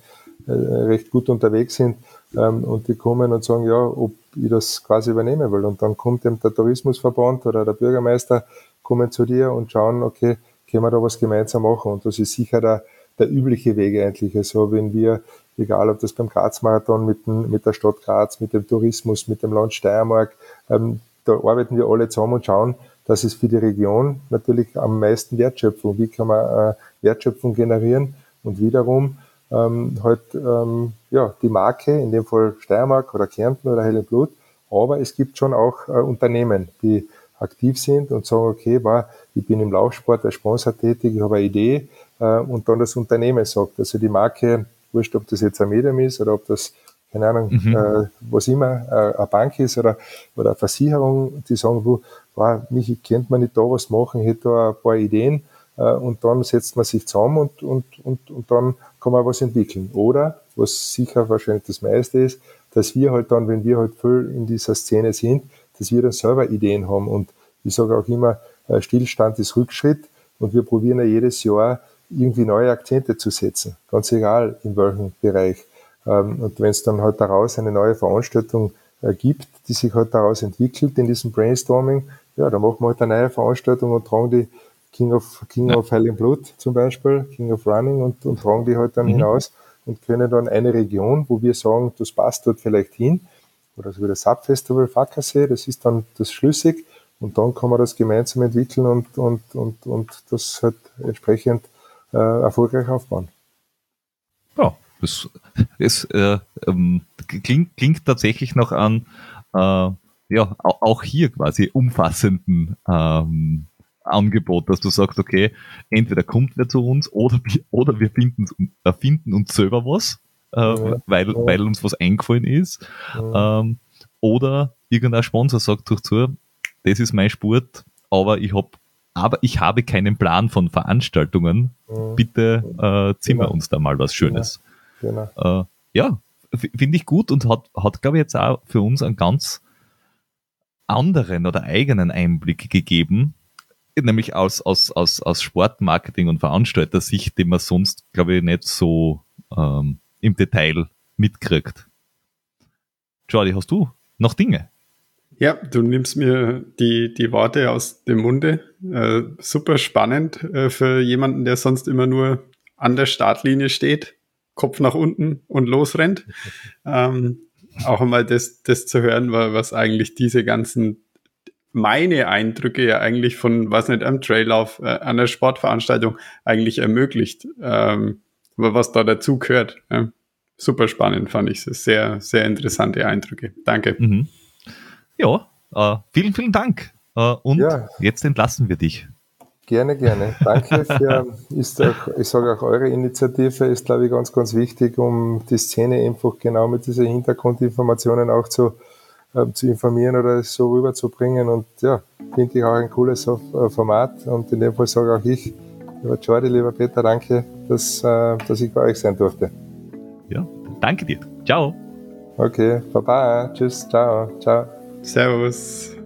äh, recht gut unterwegs sind ähm, und die kommen und sagen, ja, ob ich das quasi übernehmen will. Und dann kommt eben der Tourismusverband oder der Bürgermeister, kommen zu dir und schauen, okay, können wir da was gemeinsam machen? Und das ist sicher der, der übliche Weg eigentlich. Also wenn wir, egal ob das beim Graz-Marathon mit, mit der Stadt Graz, mit dem Tourismus, mit dem Land Steiermark, ähm, da arbeiten wir alle zusammen und schauen, dass es für die Region natürlich am meisten Wertschöpfung, wie kann man äh, Wertschöpfung generieren und wiederum ähm, halt ähm, ja, die Marke, in dem Fall Steiermark oder Kärnten oder Helle Blut, aber es gibt schon auch äh, Unternehmen, die aktiv sind und sagen, okay, war, ich bin im Laufsport als Sponsor tätig, ich habe eine Idee äh, und dann das Unternehmen sagt, also die Marke, wurscht, ob das jetzt ein Medium ist oder ob das keine Ahnung, mhm. äh, was immer, äh, eine Bank ist oder, oder eine Versicherung, die sagen, wo, wow, mich kennt man nicht da was machen, ich hätte da ein paar Ideen äh, und dann setzt man sich zusammen und, und, und, und dann kann man was entwickeln. Oder, was sicher wahrscheinlich das meiste ist, dass wir halt dann, wenn wir halt voll in dieser Szene sind, dass wir dann selber Ideen haben. Und ich sage auch immer, äh, Stillstand ist Rückschritt und wir probieren ja jedes Jahr irgendwie neue Akzente zu setzen, ganz egal in welchem Bereich. Ähm, und wenn es dann halt daraus eine neue Veranstaltung äh, gibt, die sich halt daraus entwickelt in diesem Brainstorming, ja, dann machen wir halt eine neue Veranstaltung und tragen die King of, King ja. of Hell Blood zum Beispiel, King of Running und, und tragen die halt dann mhm. hinaus und können dann eine Region, wo wir sagen, das passt dort vielleicht hin, oder so wie das Subfestival Fackersee, das ist dann das schlüssig und dann kann man das gemeinsam entwickeln und, und, und, und das halt entsprechend äh, erfolgreich aufbauen. Ja, das, das äh, ähm, klingt, klingt tatsächlich noch an, äh, ja, auch hier quasi umfassenden ähm, Angebot, dass du sagst, okay, entweder kommt wer zu uns oder, oder wir finden, erfinden uns selber was, äh, ja, weil, ja. weil uns was eingefallen ist. Ja. Ähm, oder irgendein Sponsor sagt durch zu, das ist mein Sport, aber ich habe aber ich habe keinen Plan von Veranstaltungen. Bitte äh, zimmer genau. uns da mal was Schönes. Genau. Äh, ja, finde ich gut und hat, hat glaube ich, jetzt auch für uns einen ganz anderen oder eigenen Einblick gegeben, nämlich aus, aus, aus, aus Sportmarketing und Veranstalter-Sicht, den man sonst, glaube ich, nicht so ähm, im Detail mitkriegt. Jordi, hast du noch Dinge? Ja, du nimmst mir die, die Worte aus dem Munde. Äh, super spannend äh, für jemanden, der sonst immer nur an der Startlinie steht, Kopf nach unten und losrennt. ähm, auch einmal das, das zu hören, was eigentlich diese ganzen meine Eindrücke ja eigentlich von, was nicht, am Traillauf, äh, an der Sportveranstaltung eigentlich ermöglicht, ähm, was da dazu gehört. Ja. Super spannend fand ich es. Sehr, sehr interessante Eindrücke. Danke. Mhm. Ja, äh, vielen, vielen Dank. Äh, und ja. jetzt entlassen wir dich. Gerne, gerne. Danke für, ist auch, ich sage auch eure Initiative ist, glaube ich, ganz, ganz wichtig, um die Szene einfach genau mit diesen Hintergrundinformationen auch zu, äh, zu informieren oder so rüberzubringen. Und ja, finde ich auch ein cooles äh, Format. Und in dem Fall sage auch ich, lieber Jordi, lieber Peter, danke, dass, äh, dass ich bei euch sein durfte. Ja, danke dir. Ciao. Okay, baba, tschüss, ciao, ciao. Servus.